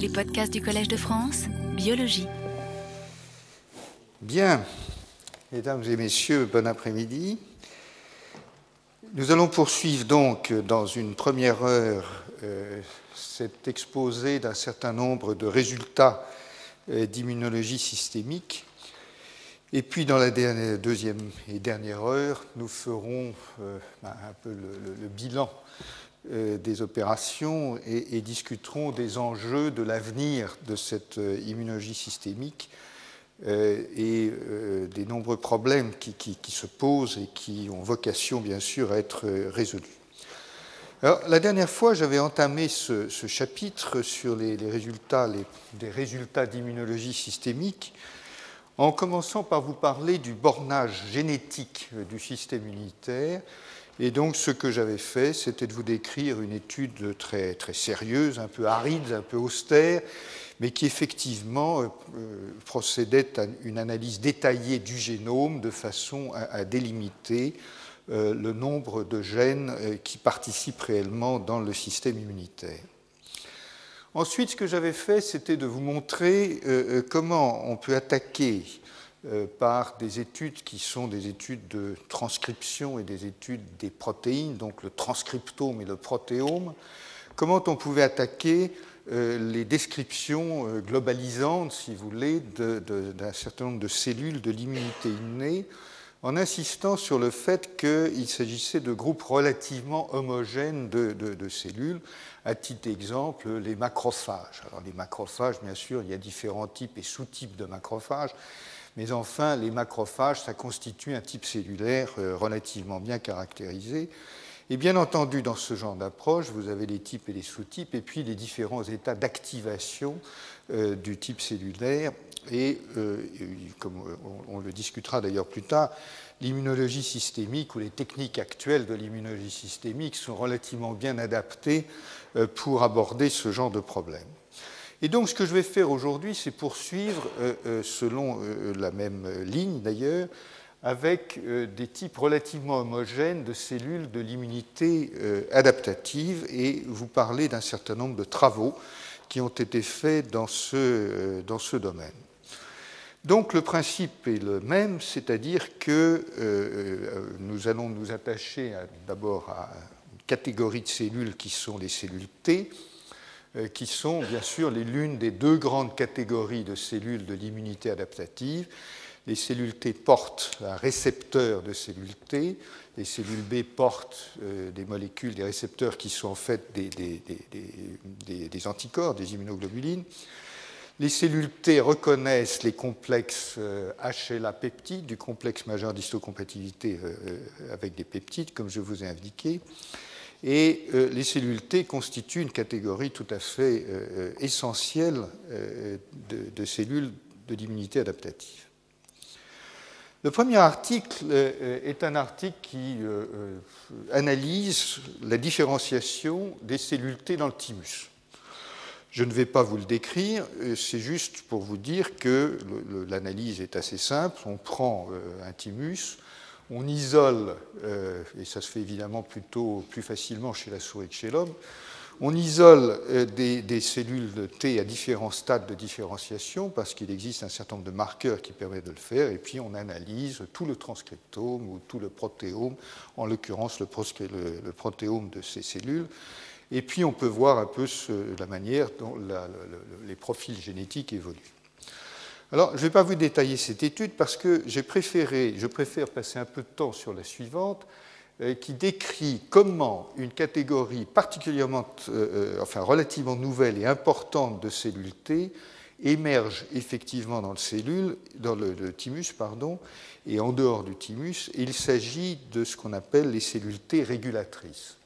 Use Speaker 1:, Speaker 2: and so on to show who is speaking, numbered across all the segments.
Speaker 1: Les podcasts du Collège de France, biologie.
Speaker 2: Bien, mesdames et messieurs, bon après-midi. Nous allons poursuivre donc dans une première heure euh, cet exposé d'un certain nombre de résultats euh, d'immunologie systémique. Et puis dans la deuxième et dernière heure, nous ferons euh, ben, un peu le, bilan des opérations et, discuterons des enjeux de l'avenir de cette immunologie systémique et des nombreux problèmes qui, se posent et qui ont vocation bien sûr à être résolus. Alors, la dernière fois, j'avais entamé ce, chapitre sur les, résultats, des résultats d'immunologie systémique en commençant par vous parler du bornage génétique du système immunitaire. Et donc, ce que j'avais fait, c'était de vous décrire une étude très, très sérieuse, un peu aride, un peu austère, mais qui effectivement euh, procédait à une analyse détaillée du génome de façon à délimiter euh, le nombre de gènes euh, qui participent réellement dans le système immunitaire. Ensuite, ce que j'avais fait, c'était de vous montrer euh, comment on peut attaquer par des études qui sont des études de transcription et des études des protéines, donc le transcriptome et le protéome, comment on pouvait attaquer les descriptions globalisantes, si vous voulez, d'un certain nombre de cellules de l'immunité innée en insistant sur le fait qu'il s'agissait de groupes relativement homogènes de, cellules. À titre d'exemple, les macrophages. Alors les macrophages, bien sûr, il y a différents types et sous-types de macrophages, mais enfin, les macrophages, ça constitue un type cellulaire euh, relativement bien caractérisé. Et bien entendu, dans ce genre d'approche, vous avez les types et les sous-types, et puis les différents états d'activation euh, du type cellulaire et, euh, comme on, le discutera d'ailleurs plus tard, l'immunologie systémique ou les techniques actuelles de l'immunologie systémique sont relativement bien adaptées pour aborder ce genre de problème. Et donc ce que je vais faire aujourd'hui, c'est poursuivre, euh, selon la même ligne d'ailleurs, avec des types relativement homogènes de cellules de l'immunité adaptative et vous parler d'un certain nombre de travaux qui ont été faits dans ce, dans ce domaine. Donc le principe est le même, c'est-à-dire que euh, euh, nous allons nous attacher d'abord à une catégorie de cellules qui sont les cellules T, euh, qui sont bien sûr l'une des deux grandes catégories de cellules de l'immunité adaptative. Les cellules T portent un récepteur de cellules T, les cellules B portent des molécules, des récepteurs qui sont en fait des, anticorps, des immunoglobulines. Les cellules T reconnaissent les complexes HLA euh, peptides du complexe majeur d'histocompatibilité euh, euh, avec des peptides, comme je vous ai indiqué. Et les cellules T constituent une catégorie tout à fait essentielle de, cellules de l'immunité adaptative. Le premier article est un article qui analyse la différenciation des cellules T dans le thymus. Je ne vais pas vous le décrire, euh, c'est juste pour vous dire que l'analyse est assez simple. On prend euh, un thymus, on isole, euh, et ça se fait évidemment plutôt plus facilement chez la souris que chez l'homme, on isole des, cellules de T à différents stades de différenciation parce qu'il existe un certain nombre de marqueurs qui permettent de le faire, et puis on analyse tout le transcriptome ou tout le protéome, en l'occurrence le protéome de ces cellules. Et puis on peut voir un peu la manière dont les profils génétiques évoluent. Alors, je ne vais pas vous détailler cette étude parce que j'ai préféré, je préfère passer un peu de temps sur la suivante, euh, qui décrit comment une catégorie particulièrement, euh, euh, enfin relativement nouvelle et importante de cellules T émerge effectivement dans le thymus, pardon, et en dehors du thymus. il s'agit de ce qu'on appelle les cellules T régulatrices.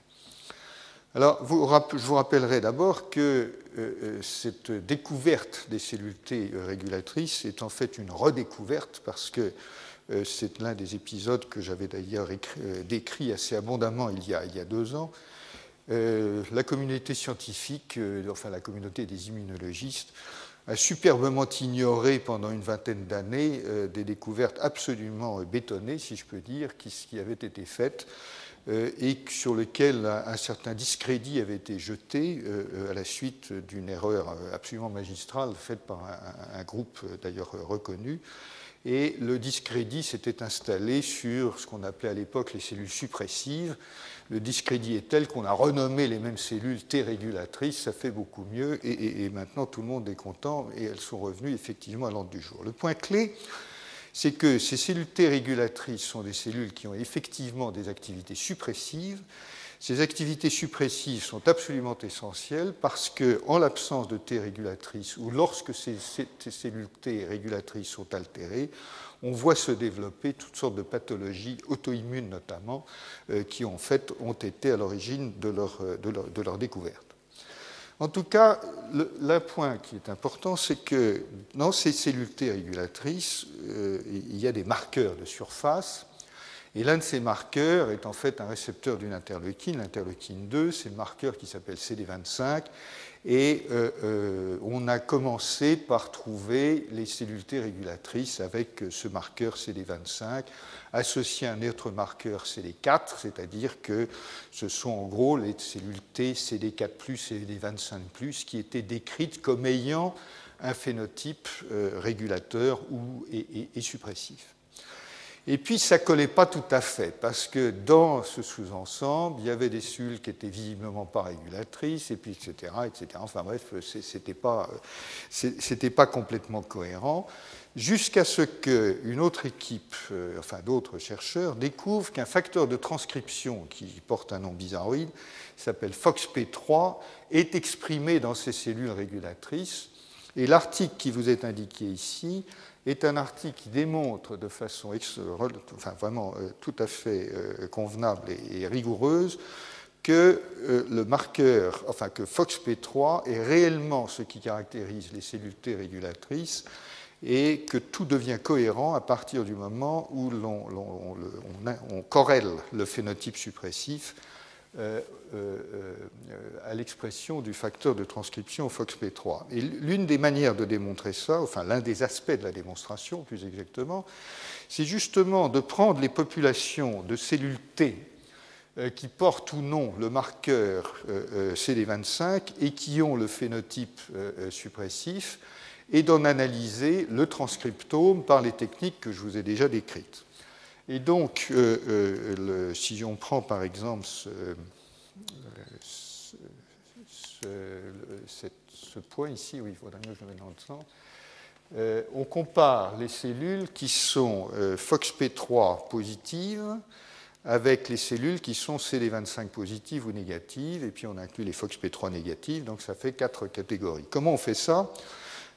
Speaker 2: Alors, je vous rappellerai d'abord que euh, euh, cette découverte des cellules T régulatrices est en fait une redécouverte parce que euh, c'est l'un des épisodes que j'avais d'ailleurs décrit assez abondamment il y a, deux ans. la communauté scientifique, enfin la communauté des immunologistes, a superbement ignoré pendant une vingtaine d'années des découvertes absolument bétonnées, si je peux dire, qui avaient été faites et sur lequel un certain discrédit avait été jeté à la suite d'une erreur absolument magistrale faite par un, groupe d'ailleurs reconnu. Et le discrédit s'était installé sur ce qu'on appelait à l'époque les cellules suppressives. Le discrédit est tel qu'on a renommé les mêmes cellules T régulatrices, ça fait beaucoup mieux, et, et maintenant tout le monde est content, et elles sont revenues effectivement à l'ordre du jour. Le point clé, c'est que ces cellules T régulatrices sont des cellules qui ont effectivement des activités suppressives. Ces activités suppressives sont absolument essentielles parce que, en l'absence de T régulatrices ou lorsque ces, cellules T régulatrices sont altérées, on voit se développer toutes sortes de pathologies auto-immunes notamment, euh, qui en fait ont été à l'origine de leur, de leur découverte. En tout cas, le, point qui est important, c'est que dans ces cellules T régulatrices, euh, il y a des marqueurs de surface. Et l'un de ces marqueurs est en fait un récepteur d'une interleukine, l'interleukine 2, c'est le marqueur qui s'appelle CD25. Et euh, euh, on a commencé par trouver les cellules T régulatrices avec ce marqueur CD25 associé à un autre marqueur CD4, c'est-à-dire que ce sont en gros les cellules T CD4+, CD25+, qui étaient décrites comme ayant un phénotype euh, régulateur ou, et, suppressif. Et puis, ça ne collait pas tout à fait, parce que dans ce sous-ensemble, il y avait des cellules qui étaient visiblement pas régulatrices, et puis, etc., etc. Enfin bref, ce n'était pas, pas complètement cohérent jusqu'à ce qu'une autre équipe, euh, enfin d'autres chercheurs, découvrent qu'un facteur de transcription qui porte un nom bizarroïde, s'appelle FOXP3, est exprimé dans ces cellules régulatrices. Et l'article qui vous est indiqué ici est un article qui démontre de façon vraiment euh, tout à fait euh, convenable et, rigoureuse que le marqueur, enfin que FOXP3 est réellement ce qui caractérise les cellules T régulatrices et que tout devient cohérent à partir du moment où on, corrèle le phénotype suppressif euh, euh, euh, à l'expression du facteur de transcription FOXP3. Et l'une des manières de démontrer ça, enfin l'un des aspects de la démonstration plus exactement, c'est justement de prendre les populations de cellules T qui portent ou non le marqueur CD25 et qui ont le phénotype suppressif et d'en analyser le transcriptome par les techniques que je vous ai déjà décrites. Et donc, euh, euh, si on prend par exemple ce, point ici, oui, il faudrait mieux que je le mette dans le sens, euh, on compare les cellules qui sont FOXP3 positives avec les cellules qui sont CD25 positives ou négatives, et puis on inclut les FOXP3 négatives, donc ça fait quatre catégories. Comment on fait ça?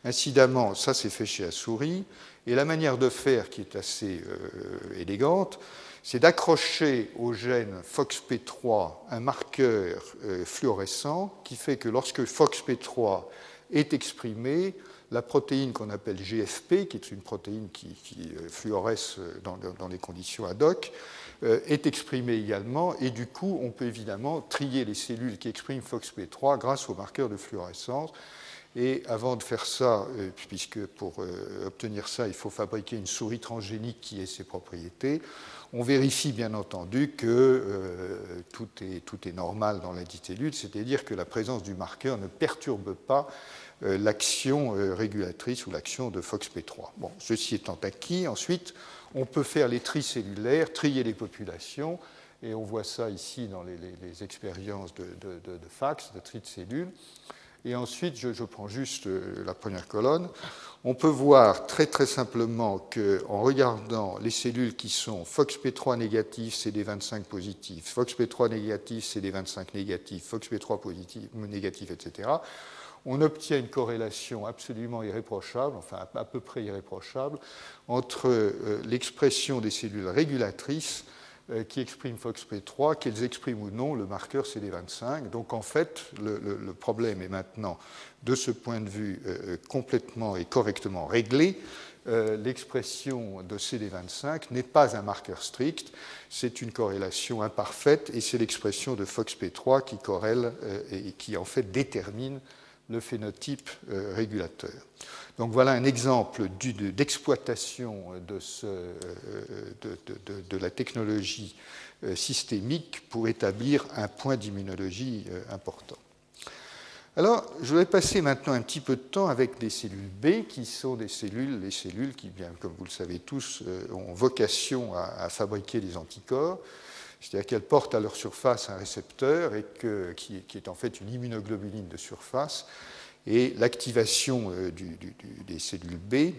Speaker 2: Incidemment, ça c'est fait chez la souris, et la manière de faire qui est assez euh, élégante, c'est d'accrocher au gène FOXP3 un marqueur euh, fluorescent qui fait que lorsque FOXP3 est exprimé, la protéine qu'on appelle GFP, qui est une protéine qui, euh, fluoresce dans, dans, les conditions ad hoc, est exprimée également, et du coup, on peut évidemment trier les cellules qui expriment FOXP3 grâce au marqueur de fluorescence. Et avant de faire ça, euh, puisque pour euh, obtenir ça, il faut fabriquer une souris transgénique qui ait ses propriétés, on vérifie bien entendu que euh, tout, est, normal dans la cellule, c'est-à-dire que la présence du marqueur ne perturbe pas l'action régulatrice ou l'action de FOXP3. Bon, ceci étant acquis, ensuite, on peut faire les tri cellulaires, trier les populations, et on voit ça ici dans les, expériences de, de, de, de, fax, de tri de cellules. Et ensuite, je, prends juste euh, la première colonne. On peut voir très très simplement qu'en regardant les cellules qui sont FOXP3 négatif, CD25 positif, FOXP3 négatif, CD25 négatif, FOXP3 positif, négatif, etc., on obtient une corrélation absolument irréprochable, enfin à peu près irréprochable, entre euh, l'expression des cellules régulatrices qui expriment FOXP3, qu'elles expriment ou non le marqueur CD25. Donc en fait, le, problème est maintenant, de ce point de vue, euh, euh, complètement et correctement réglé. L'expression de CD25 n'est pas un marqueur strict, c'est une corrélation imparfaite et c'est l'expression de FOXP3 qui corrèle et qui en fait détermine le phénotype régulateur. Donc voilà un exemple d'exploitation de, de, la technologie systémique pour établir un point d'immunologie important. Alors, je vais passer maintenant un petit peu de temps avec des cellules B, qui sont des cellules, les cellules qui, comme vous le savez tous, euh, ont vocation à, fabriquer des anticorps, c'est-à-dire qu'elles portent à leur surface un récepteur et qui, est en fait une immunoglobuline de surface, et l'activation euh, des cellules B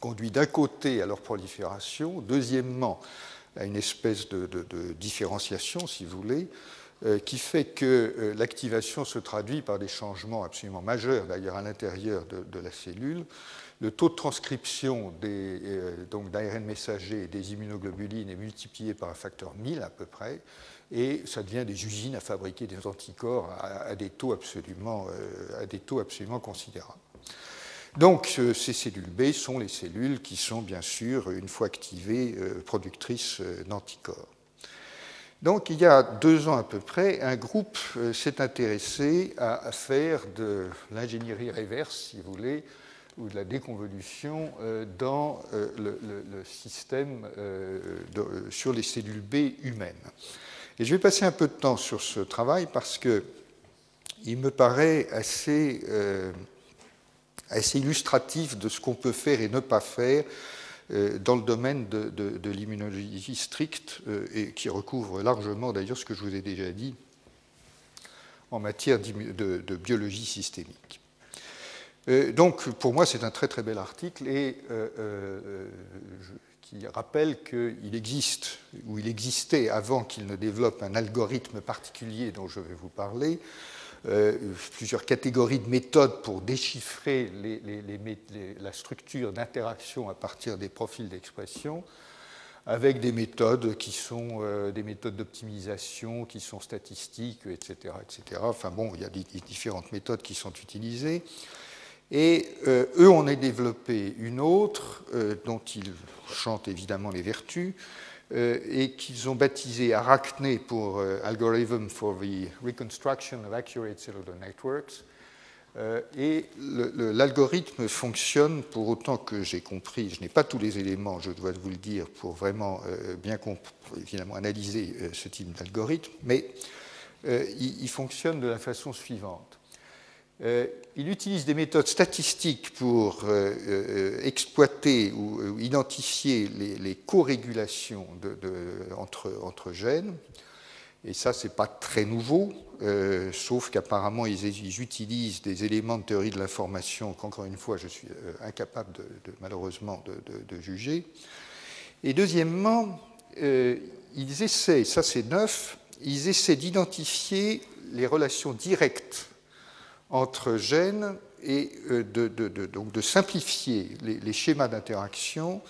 Speaker 2: conduit d'un côté à leur prolifération, deuxièmement à une espèce de différenciation, si vous voulez, euh, qui fait que euh, l'activation se traduit par des changements absolument majeurs, d'ailleurs, à l'intérieur de, la cellule. Le taux de transcription euh, d'ARN messager et des immunoglobulines est multiplié par un facteur 1000 à peu près, et ça devient des usines à fabriquer des anticorps à, des, taux absolument, à des taux absolument considérables. Donc, ces cellules B sont les cellules qui sont, bien sûr, une fois activées, productrices d'anticorps. Donc, il y a deux ans à peu près, un groupe euh, s'est intéressé à, faire de l'ingénierie réverse, si vous voulez, ou de la déconvolution euh, dans euh, le, système sur les cellules B humaines. Et je vais passer un peu de temps sur ce travail parce que il me paraît assez, assez illustratif de ce qu'on peut faire et ne pas faire euh, dans le domaine de, l'immunologie stricte euh, et qui recouvre largement d'ailleurs ce que je vous ai déjà dit en matière de, biologie systémique. Euh, donc pour moi c'est un très très bel article et qui rappelle qu'il existe, ou il existait avant qu'il ne développe un algorithme particulier dont je vais vous parler, euh, plusieurs catégories de méthodes pour déchiffrer la structure d'interaction à partir des profils d'expression, avec des méthodes qui sont euh, des méthodes d'optimisation, qui sont statistiques, etc., etc. Enfin bon, il y a différentes méthodes qui sont utilisées. Et euh, eux, on a développé une autre, dont ils chantent évidemment les vertus, euh, et qu'ils ont baptisé Arachne pour euh, Algorithm for the Reconstruction of Accurate Cellular Networks. Euh, et l'algorithme fonctionne pour autant que j'ai compris, je n'ai pas tous les éléments, je dois vous le dire, pour vraiment bien analyser ce type d'algorithme, mais il, fonctionne de la façon suivante. Euh, il utilise des méthodes statistiques pour euh, euh, exploiter ou, identifier les, les co-régulations entre, entre, gènes. Et ça, ce n'est pas très nouveau, sauf qu'apparemment, ils, utilisent des éléments de théorie de l'information qu'encore une fois, je suis incapable, de, malheureusement, de, juger. Et deuxièmement, ils essaient, ça c'est neuf, ils essaient d'identifier les relations directes entre gènes et euh, de, donc de simplifier les, schémas d'interaction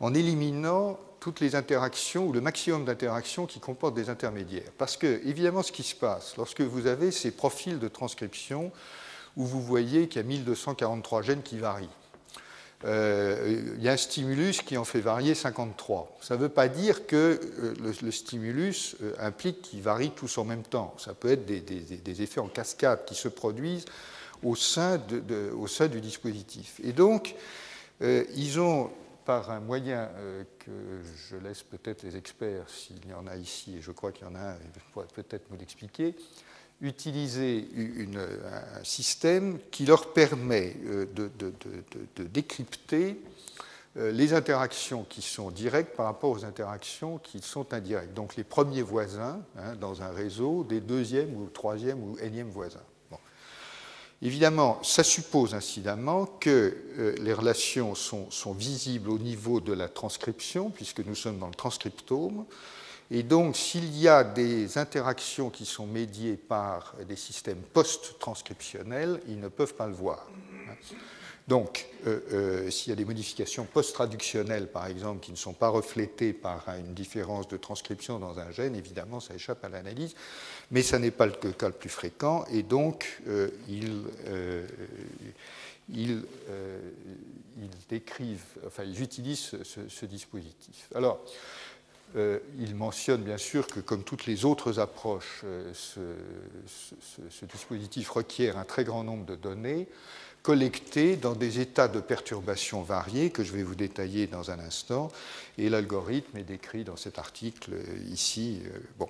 Speaker 2: en éliminant toutes les interactions ou le maximum d'interactions qui comportent des intermédiaires. Parce que, évidemment, ce qui se passe lorsque vous avez ces profils de transcription où vous voyez qu'il y a 1243 gènes qui varient, euh, il y a un stimulus qui en fait varier 53. Ça ne veut pas dire que euh, le, stimulus euh, implique qu'ils varient tous en même temps. Ça peut être des, effets en cascade qui se produisent au sein, au sein du dispositif. Et donc, ils ont, par un moyen que je laisse peut-être les experts, s'il y en a ici, et je crois qu'il y en a un, ils pourraient peut-être nous l'expliquer, utiliser un système qui leur permet euh, de, décrypter euh, les interactions qui sont directes par rapport aux interactions qui sont indirectes. Donc les premiers voisins hein, dans un réseau, des deuxièmes ou troisièmes ou énièmes voisins. Évidemment, ça suppose incidemment que euh, les relations sont, sont, visibles au niveau de la transcription, puisque nous sommes dans le transcriptome, et donc, s'il y a des interactions qui sont médiées par des systèmes post-transcriptionnels, ils ne peuvent pas le voir. Donc, euh, euh, s'il y a des modifications post-traductionnelles, par exemple, qui ne sont pas reflétées par une différence de transcription dans un gène, évidemment, ça échappe à l'analyse, mais ça n'est pas le cas le plus fréquent, et donc, euh, ils, ils, décrivent, enfin, ils utilisent ce, ce dispositif. Alors, euh, il mentionne bien sûr que, comme toutes les autres approches, euh, ce, dispositif requiert un très grand nombre de données collectées dans des états de perturbation variés que je vais vous détailler dans un instant. Et l'algorithme est décrit dans cet article ici. bon.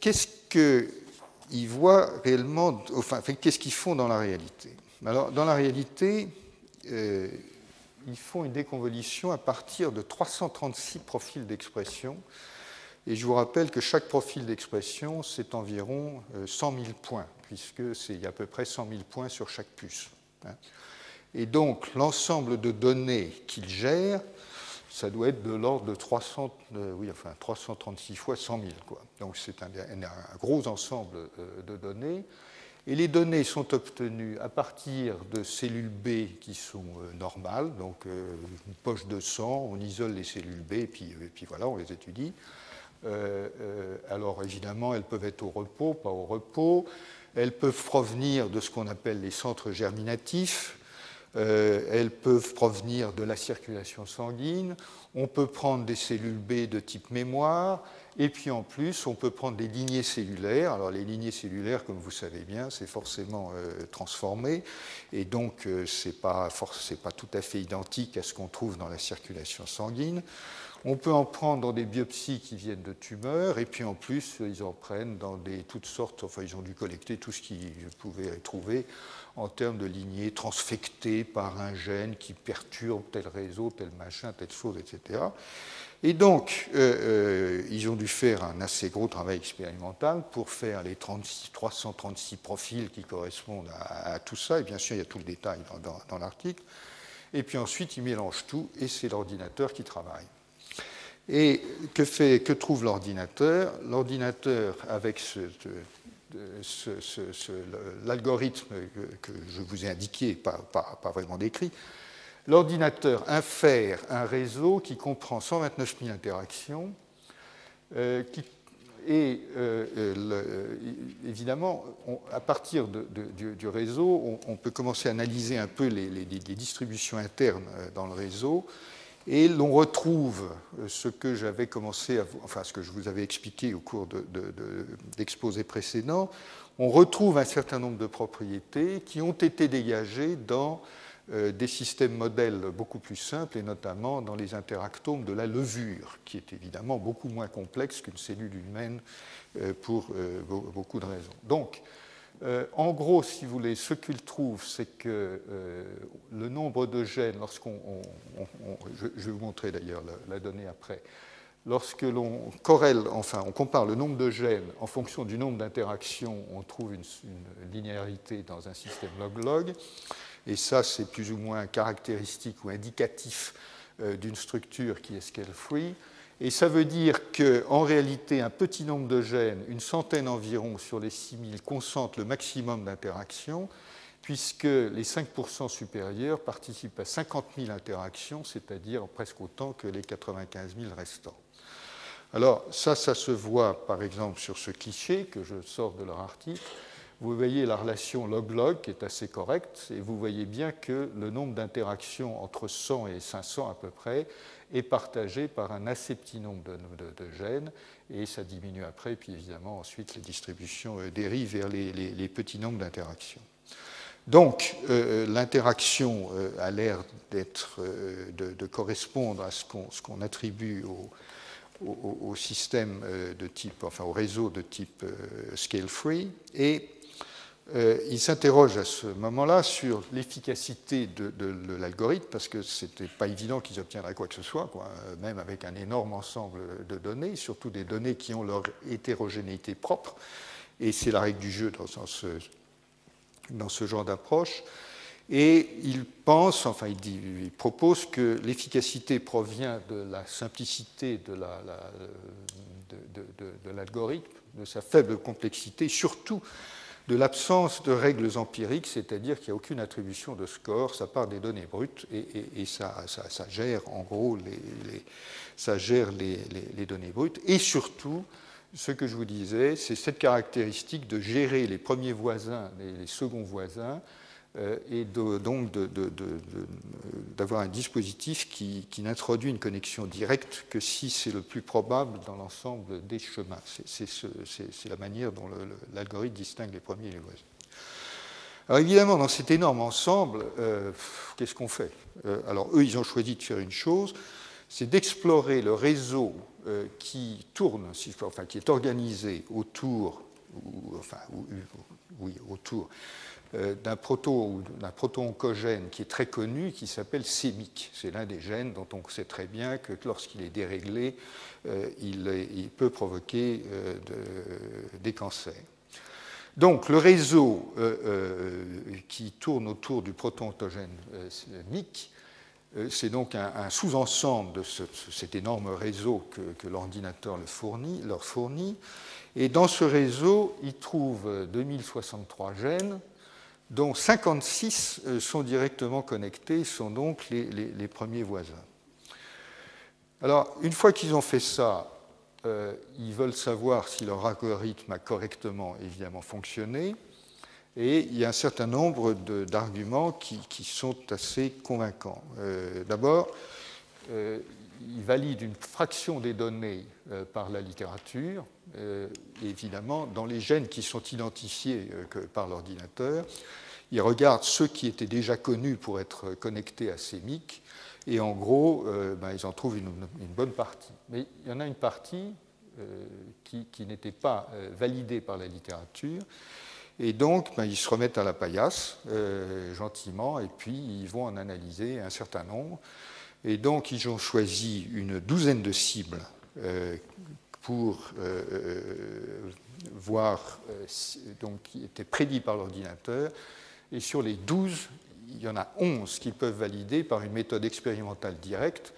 Speaker 2: Qu'est-ce qu'ils voient réellement, enfin, qu'est-ce qu'ils font dans la réalité? Alors, dans la réalité, ils font une déconvolution à partir de 336 profils d'expression. Et je vous rappelle que chaque profil d'expression, c'est environ 100 euh, 000 points, puisque c'est à peu près 100 000 points sur chaque puce. Hein. Et donc, l'ensemble de données qu'ils gèrent, ça doit être de l'ordre de 300, euh, oui, enfin, 336 fois 100 000. Quoi. Donc, c'est un, gros ensemble euh, de données. Et les données sont obtenues à partir de cellules B qui sont euh, normales, donc euh, une poche de sang, on isole les cellules B et puis, puis voilà, on les étudie. Euh, alors évidemment, elles peuvent être au repos, pas au repos. Elles peuvent provenir de ce qu'on appelle les centres germinatifs. elles peuvent provenir de la circulation sanguine. On peut prendre des cellules B de type mémoire. Et puis en plus, on peut prendre des lignées cellulaires. Alors les lignées cellulaires, comme vous savez bien, c'est forcément euh, transformé. Et donc, euh, ce n'est pas, pas, tout à fait identique à ce qu'on trouve dans la circulation sanguine. On peut en prendre dans des biopsies qui viennent de tumeurs. Et puis en plus, ils en prennent dans toutes sortes. Enfin, ils ont dû collecter tout ce qu'ils pouvaient trouver en termes de lignées transfectées par un gène qui perturbe tel réseau, tel machin, telle chose, etc. Et donc, euh, euh, ils ont dû faire un assez gros travail expérimental pour faire les 336 profils qui correspondent à, tout ça. Et bien sûr, il y a tout le détail dans, l'article. Et puis ensuite, ils mélangent tout et c'est l'ordinateur qui travaille. Et que, fait, que trouve l'ordinateur? L'ordinateur, avec l'algorithme que, je vous ai indiqué, pas, pas vraiment décrit, l'ordinateur infère un réseau qui comprend 129 000 interactions. Euh, et euh, euh, évidemment, à partir du, réseau, on, peut commencer à analyser un peu les, distributions internes dans le réseau. Et l'on retrouve ce que j'avais commencé, à, enfin ce que je vous avais expliqué au cours d'exposés précédents. On retrouve un certain nombre de propriétés qui ont été dégagées dans euh, des systèmes modèles beaucoup plus simples, et notamment dans les interactomes de la levure, qui est évidemment beaucoup moins complexe qu'une cellule humaine euh, pour euh, beaucoup de raisons. Donc, en gros, si vous voulez, ce qu'il trouve, c'est que le nombre de gènes, lorsqu'on. je, vais vous montrer d'ailleurs la, donnée après. Lorsque l'on corrèle, enfin, on compare le nombre de gènes en fonction du nombre d'interactions, on trouve une linéarité dans un système log-log. Et ça, c'est plus ou moins caractéristique ou indicatif euh, d'une structure qui est scale-free. Et ça veut dire qu'en réalité, un petit nombre de gènes, une centaine environ sur les 6000, concentrent le maximum d'interactions, puisque les 5% supérieurs participent à 50 000 interactions, c'est-à-dire presque autant que les 95 000 restants. Alors ça, ça se voit par exemple sur ce cliché que je sors de leur article vous voyez la relation log-log qui est assez correcte, et vous voyez bien que le nombre d'interactions entre 100 et 500 à peu près est partagé par un assez petit nombre de, gènes, et ça diminue après, puis évidemment ensuite les distributions euh, dérivent vers les, petits nombres d'interactions. Donc euh, l'interaction euh, a l'air d'être, de, correspondre à ce qu'on attribue au, système de type, enfin au réseau de type scale free, et euh, il s'interroge à ce moment-là sur l'efficacité de, l'algorithme, parce que ce n'était pas évident qu'ils obtiendraient quoi que ce soit, même avec un énorme ensemble de données, surtout des données qui ont leur hétérogénéité propre. Et c'est la règle du jeu dans, ce, dans ce, genre d'approche. Et il pense, enfin il, propose que l'efficacité provient de la simplicité de l'algorithme, de, sa faible complexité, surtout de l'absence de règles empiriques, c'est-à-dire qu'il n'y a aucune attribution de score, ça part des données brutes et, ça, gère en gros les, ça gère les, données brutes. Et surtout, ce que je vous disais, c'est cette caractéristique de gérer les premiers voisins et les seconds voisins et donc d'avoir un dispositif qui, n'introduit une connexion directe que si c'est le plus probable dans l'ensemble des chemins. C'est la manière dont l'algorithme distingue les premiers et les voisins. Alors évidemment, dans cet énorme ensemble, qu'est-ce qu'on fait? Alors eux, ils ont choisi de faire une chose, c'est d'explorer le réseau euh, qui tourne, enfin qui est organisé autour, enfin, oui, autour euh, d'un proto proto-oncogène qui est très connu, qui s'appelle CEMIC. C'est l'un des gènes dont on sait très bien que lorsqu'il est déréglé, euh, il, peut provoquer des cancers. Donc le réseau qui tourne autour du proto-oncogène MIC euh, c'est donc un, sous-ensemble de cet énorme réseau que, l'ordinateur leur fournit. Et dans ce réseau, il trouve 2063 gènes, dont 56 euh, sont directement connectés, sont donc les, premiers voisins. Alors, une fois qu'ils ont fait ça, euh, ils veulent savoir si leur algorithme a correctement, évidemment, fonctionné. Et il y a un certain nombre d'arguments qui, sont assez convaincants. Euh, d'abord, il valide une fraction des données euh, par la littérature. évidemment, dans les gènes qui sont identifiés par l'ordinateur, il regarde ceux qui étaient déjà connus pour être connectés à CEMIC. Et en gros, ben, ils en trouvent une, bonne partie. Mais il y en a une partie qui, n'était pas validée par la littérature et donc, ben, ils se remettent à la paillasse, euh, gentiment, et puis ils vont en analyser un certain nombre. Et donc, ils ont choisi une douzaine de cibles euh, pour euh, voir, donc, qui étaient prédits par l'ordinateur. Et sur les 12, il y en a 11 qui peuvent valider par une méthode expérimentale directe.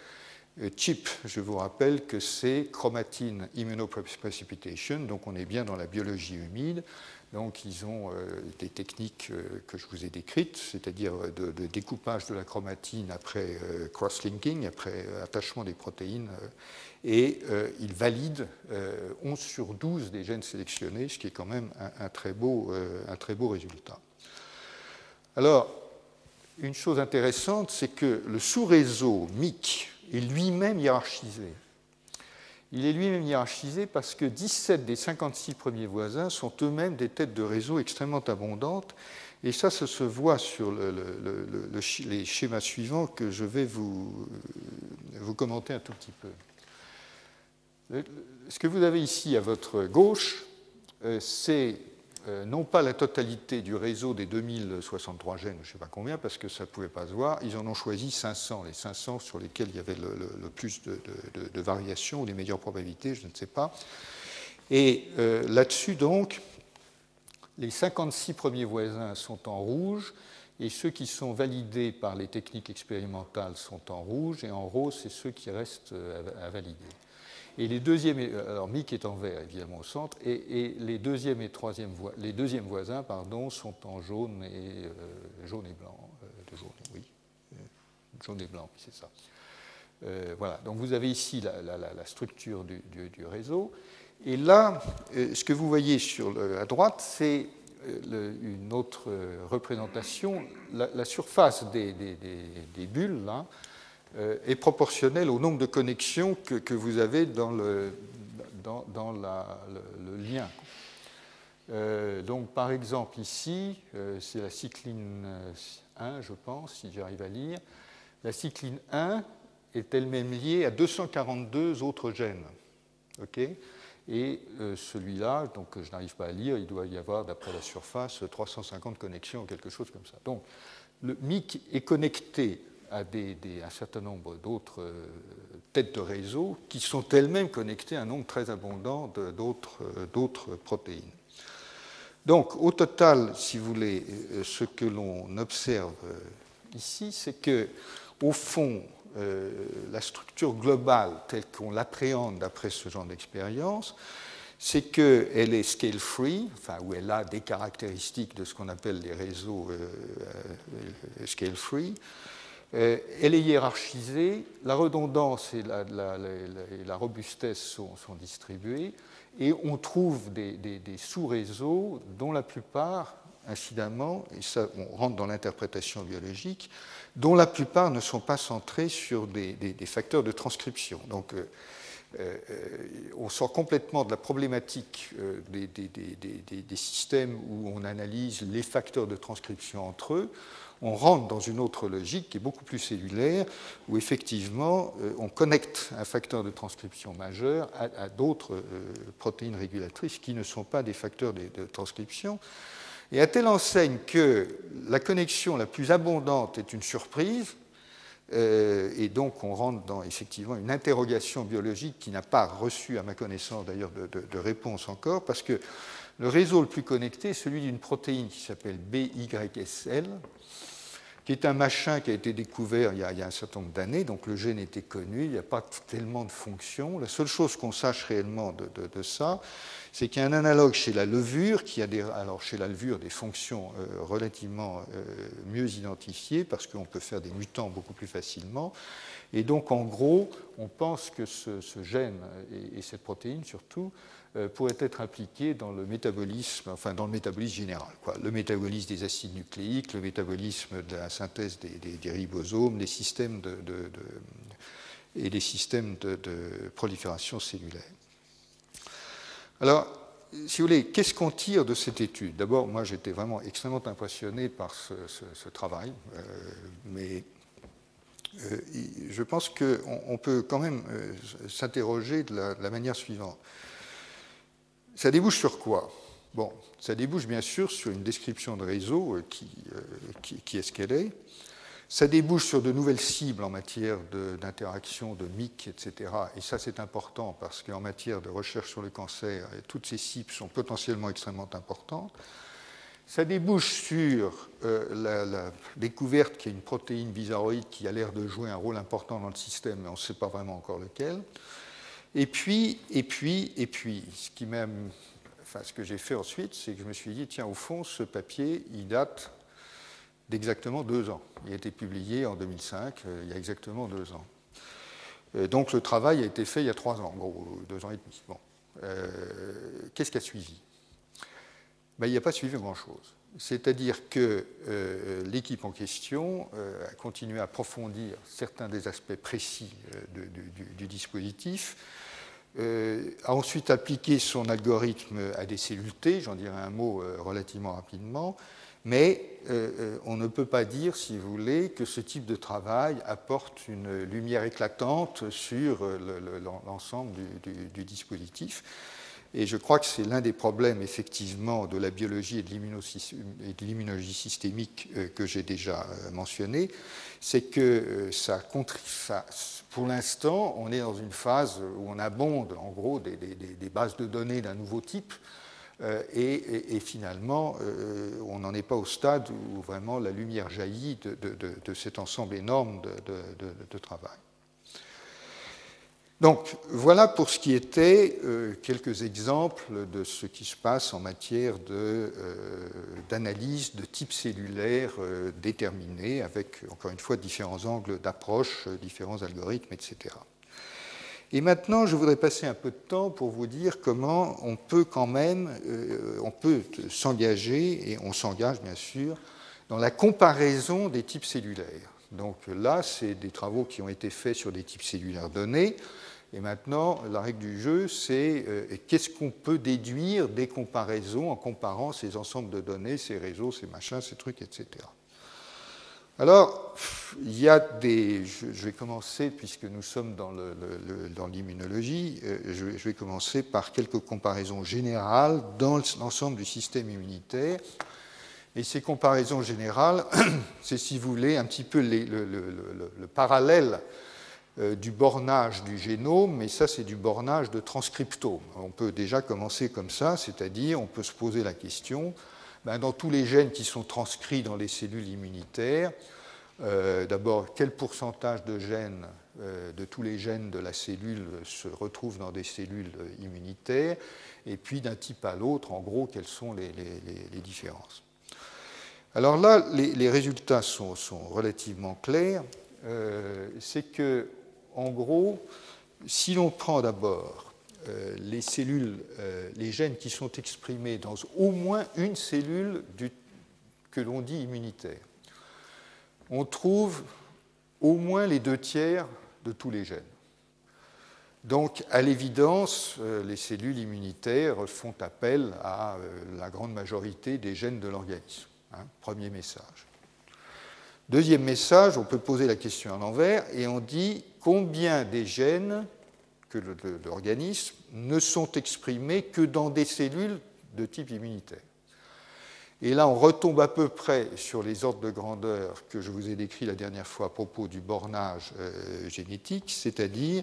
Speaker 2: CHIP, je vous rappelle que c'est chromatine immunoprecipitation, donc on est bien dans la biologie humide. Donc ils ont euh, des techniques euh, que je vous ai décrites, c'est-à-dire euh, de, découpage de la chromatine après cross-linking, après attachement des protéines, et ils valident 11 sur 12 des gènes sélectionnés, ce qui est quand même un, très, beau, un très beau résultat. Alors, une chose intéressante, c'est que le sous-réseau MIC est lui-même hiérarchisé. Il est lui-même hiérarchisé parce que 17 des 56 premiers voisins sont eux-mêmes des têtes de réseau extrêmement abondantes. Et ça, ça se voit sur les schémas suivants que je vais vous, vous commenter un tout petit peu. Ce que vous avez ici à votre gauche, euh, c'est euh, non pas la totalité du réseau des 2063 gènes, je ne sais pas combien, parce que ça ne pouvait pas se voir, ils en ont choisi 500, les 500 sur lesquels il y avait le, plus de, variations ou les meilleures probabilités, je ne sais pas. Et euh, là-dessus, donc, les 56 premiers voisins sont en rouge, et ceux qui sont validés par les techniques expérimentales sont en rouge, et en rose, c'est ceux qui restent euh, à valider. Et les deuxièmes, alors Mick est en vert évidemment au centre, et, les deuxièmes et troisième les deuxièmes voisins pardon, sont en jaune et euh, jaune et blanc, euh, jaune, oui, euh, jaune et blanc, c'est ça. voilà, donc vous avez ici la, structure du, réseau, et là, ce que vous voyez sur la droite, c'est une autre représentation, la, surface des, des bulles là euh, est proportionnel au nombre de connexions que, vous avez dans le, dans, le, lien. Euh, donc, par exemple, ici, euh, c'est la cycline 1, je pense, si j'arrive à lire. La cycline 1 est elle-même liée à 242 autres gènes. ok? Et celui-là, donc je n'arrive pas à lire, il doit y avoir, d'après la surface, 350 connexions ou quelque chose comme ça. Donc, le MIC est connecté à un certain nombre d'autres euh, têtes de réseau qui sont elles-mêmes connectées à un nombre très abondant euh, d'autres protéines. Donc, au total, si vous voulez, euh, ce que l'on observe ici, c'est que, au fond, la structure globale telle qu'on l'appréhende d'après ce genre d'expérience, c'est qu'elle est scale-free, enfin, où elle a des caractéristiques de ce qu'on appelle les réseaux scale-free, euh, elle est hiérarchisée, la redondance et la, robustesse sont, distribuées, et on trouve des, sous-réseaux dont la plupart incidemment, et ça on rentre dans l'interprétation biologique, dont la plupart ne sont pas centrés sur des, facteurs de transcription. Donc euh, on sort complètement de la problématique des, systèmes où on analyse les facteurs de transcription entre eux on rentre dans une autre logique qui est beaucoup plus cellulaire, où effectivement euh, on connecte un facteur de transcription majeur à, d'autres euh, protéines régulatrices qui ne sont pas des facteurs de, transcription. Et à telle enseigne que la connexion la plus abondante est une surprise, euh, et donc on rentre dans effectivement une interrogation biologique qui n'a pas reçu, à ma connaissance d'ailleurs, de, réponse encore, parce que le réseau le plus connecté est celui d'une protéine qui s'appelle BYSL, qui est un machin qui a été découvert il y a, un certain nombre d'années, donc le gène était connu, il n'y a pas tellement de fonctions. La seule chose qu'on sache réellement de, ça, c'est qu'il y a un analogue chez la levure, qui a alors chez la levure des fonctions euh, relativement euh, mieux identifiées, parce qu'on peut faire des mutants beaucoup plus facilement. Et donc en gros, on pense que ce, gène et cette protéine surtout pourrait être impliqué dans le métabolisme, enfin dans le métabolisme général. Le métabolisme des acides nucléiques, le métabolisme de la synthèse des, ribosomes, les systèmes de, et systèmes de, prolifération cellulaire. Alors, si vous voulez, qu'est-ce qu'on tire de cette étude? D'abord, moi j'étais vraiment extrêmement impressionné par ce, travail, euh, mais euh, je pense qu'on peut quand même s'interroger de, la manière suivante. Ça débouche sur quoi? Bon, ça débouche bien sûr sur une description de réseau euh, euh, qui, est ce qu'elle est. Ça débouche sur de nouvelles cibles en matière d'interaction, de, MIC, etc. Et ça, c'est important parce qu'en matière de recherche sur le cancer, toutes ces cibles sont potentiellement extrêmement importantes. Ça débouche sur euh, la, la, découverte qu'il y a une protéine bizarroïde qui a l'air de jouer un rôle important dans le système, mais on ne sait pas vraiment encore lequel. Et puis, et puis, et puis, ce qui même, enfin, ce que j'ai fait ensuite, c'est que je me suis dit, tiens, au fond, ce papier, il date d'exactement deux ans. Il a été publié en 2005, euh, il y a exactement deux ans. Euh, donc le travail a été fait il y a trois ans, gros, deux ans et demi. Bon. Euh, qu'est-ce qui a suivi? Ben, Il n'y a pas suivi grand-chose. C'est-à-dire que l'équipe en question a continué à approfondir certains des aspects précis du, dispositif, a ensuite appliqué son algorithme à des cellules T, j'en dirai un mot euh, relativement rapidement, mais euh, on ne peut pas dire, si vous voulez, que ce type de travail apporte une lumière éclatante sur l'ensemble du, dispositif. Et je crois que c'est l'un des problèmes, effectivement, de la biologie et de l'immunologie systémique que j'ai déjà mentionné, c'est que ça, ça, pour l'instant, on est dans une phase où on abonde en gros des, bases de données d'un nouveau type. Euh, et, finalement, euh, on n'en est pas au stade où vraiment la lumière jaillit de, cet ensemble énorme de, travail. Donc voilà pour ce qui était euh, quelques exemples de ce qui se passe en matière d'analyse de, type cellulaire déterminé, avec encore une fois différents angles d'approche, différents algorithmes, etc. Et maintenant, je voudrais passer un peu de temps pour vous dire comment on peut quand même, s'engager, et on s'engage bien sûr, dans la comparaison des types cellulaires. Donc là, c'est des travaux qui ont été faits sur des types cellulaires donnés. Et maintenant, la règle du jeu, c'est euh, qu'est-ce qu'on peut déduire des comparaisons en comparant ces ensembles de données, ces réseaux, ces machins, ces trucs, etc. Alors, il y a des. Je, vais commencer, puisque nous sommes dans, l'immunologie, euh, je, vais commencer par quelques comparaisons générales dans l'ensemble du système immunitaire. Et ces comparaisons générales, c'est, si vous voulez, un petit peu le parallèle du bornage du génome, mais ça c'est du bornage de transcriptome. On peut déjà commencer comme ça, c'est-à-dire on peut se poser la question, ben, dans tous les gènes qui sont transcrits dans les cellules immunitaires, euh, d'abord quel pourcentage de gènes, euh, de tous les gènes de la cellule se retrouvent dans des cellules immunitaires, et puis d'un type à l'autre, en gros, quelles sont les, différences. Alors là, les, résultats sont, relativement clairs. c'est que en gros, si l'on prend d'abord euh, les cellules, euh, les gènes qui sont exprimés dans au moins une cellule que l'on dit immunitaire, on trouve au moins les deux tiers de tous les gènes. Donc, à l'évidence, euh, les cellules immunitaires font appel à la grande majorité des gènes de l'organisme. Hein, premier message. Deuxième message, on peut poser la question à l'envers et on dit combien des gènes que l'organisme ne sont exprimés que dans des cellules de type immunitaire. Et là, on retombe à peu près sur les ordres de grandeur que je vous ai décrits la dernière fois à propos du bornage euh, génétique, c'est-à-dire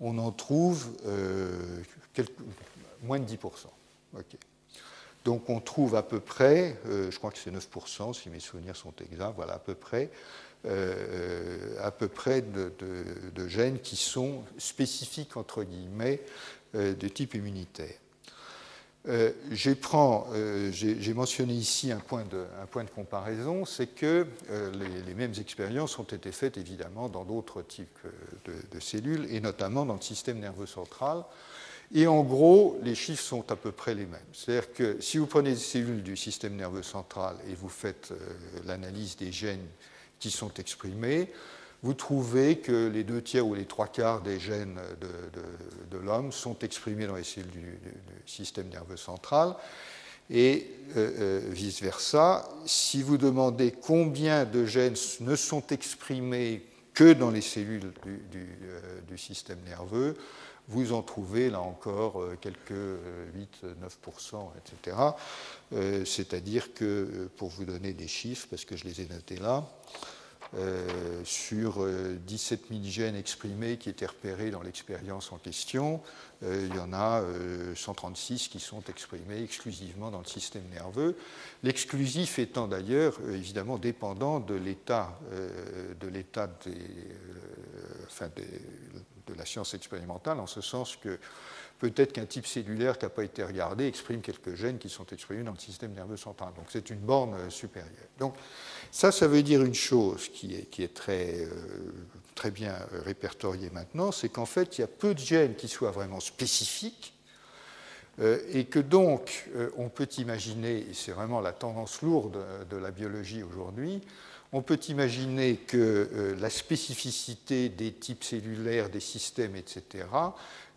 Speaker 2: on en trouve euh, moins de 10%. Donc on trouve à peu près, euh, je crois que c'est 9%, si mes souvenirs sont exacts, voilà, à peu près, euh, à peu près de, gènes qui sont spécifiques, entre guillemets, de type immunitaire. j'ai mentionné ici un point de, comparaison, c'est que les, les, mêmes expériences ont été faites évidemment dans d'autres types de, cellules, et notamment dans le système nerveux central. Et en gros, les chiffres sont à peu près les mêmes. C'est-à-dire que si vous prenez des cellules du système nerveux central et vous faites euh, l'analyse des gènes qui sont exprimés, vous trouvez que les deux tiers ou les trois quarts des gènes de, l'homme sont exprimés dans les cellules du, système nerveux central. Et euh, euh, vice-versa, si vous demandez combien de gènes ne sont exprimés que dans les cellules du système nerveux, vous en trouvez là encore euh, quelques 8-9%, etc. C'est-à-dire que, euh, pour vous donner des chiffres, parce que je les ai notés là, euh, sur 17 000 gènes exprimés qui étaient repérés dans l'expérience en question, il y en a 136 qui sont exprimés exclusivement dans le système nerveux. L'exclusif étant d'ailleurs évidemment dépendant de l'état de l'état des, de la science expérimentale, en ce sens que peut-être qu'un type cellulaire qui n'a pas été regardé exprime quelques gènes qui sont exprimés dans le système nerveux central. Donc c'est une borne euh, supérieure. Donc ça, ça veut dire une chose qui est, très, euh, très bien euh, répertoriée maintenant, c'est qu'en fait, il y a peu de gènes qui soient vraiment spécifiques et que donc on peut imaginer, et c'est vraiment la tendance lourde de la biologie aujourd'hui, on peut imaginer que euh, la spécificité des types cellulaires, des systèmes, etc.,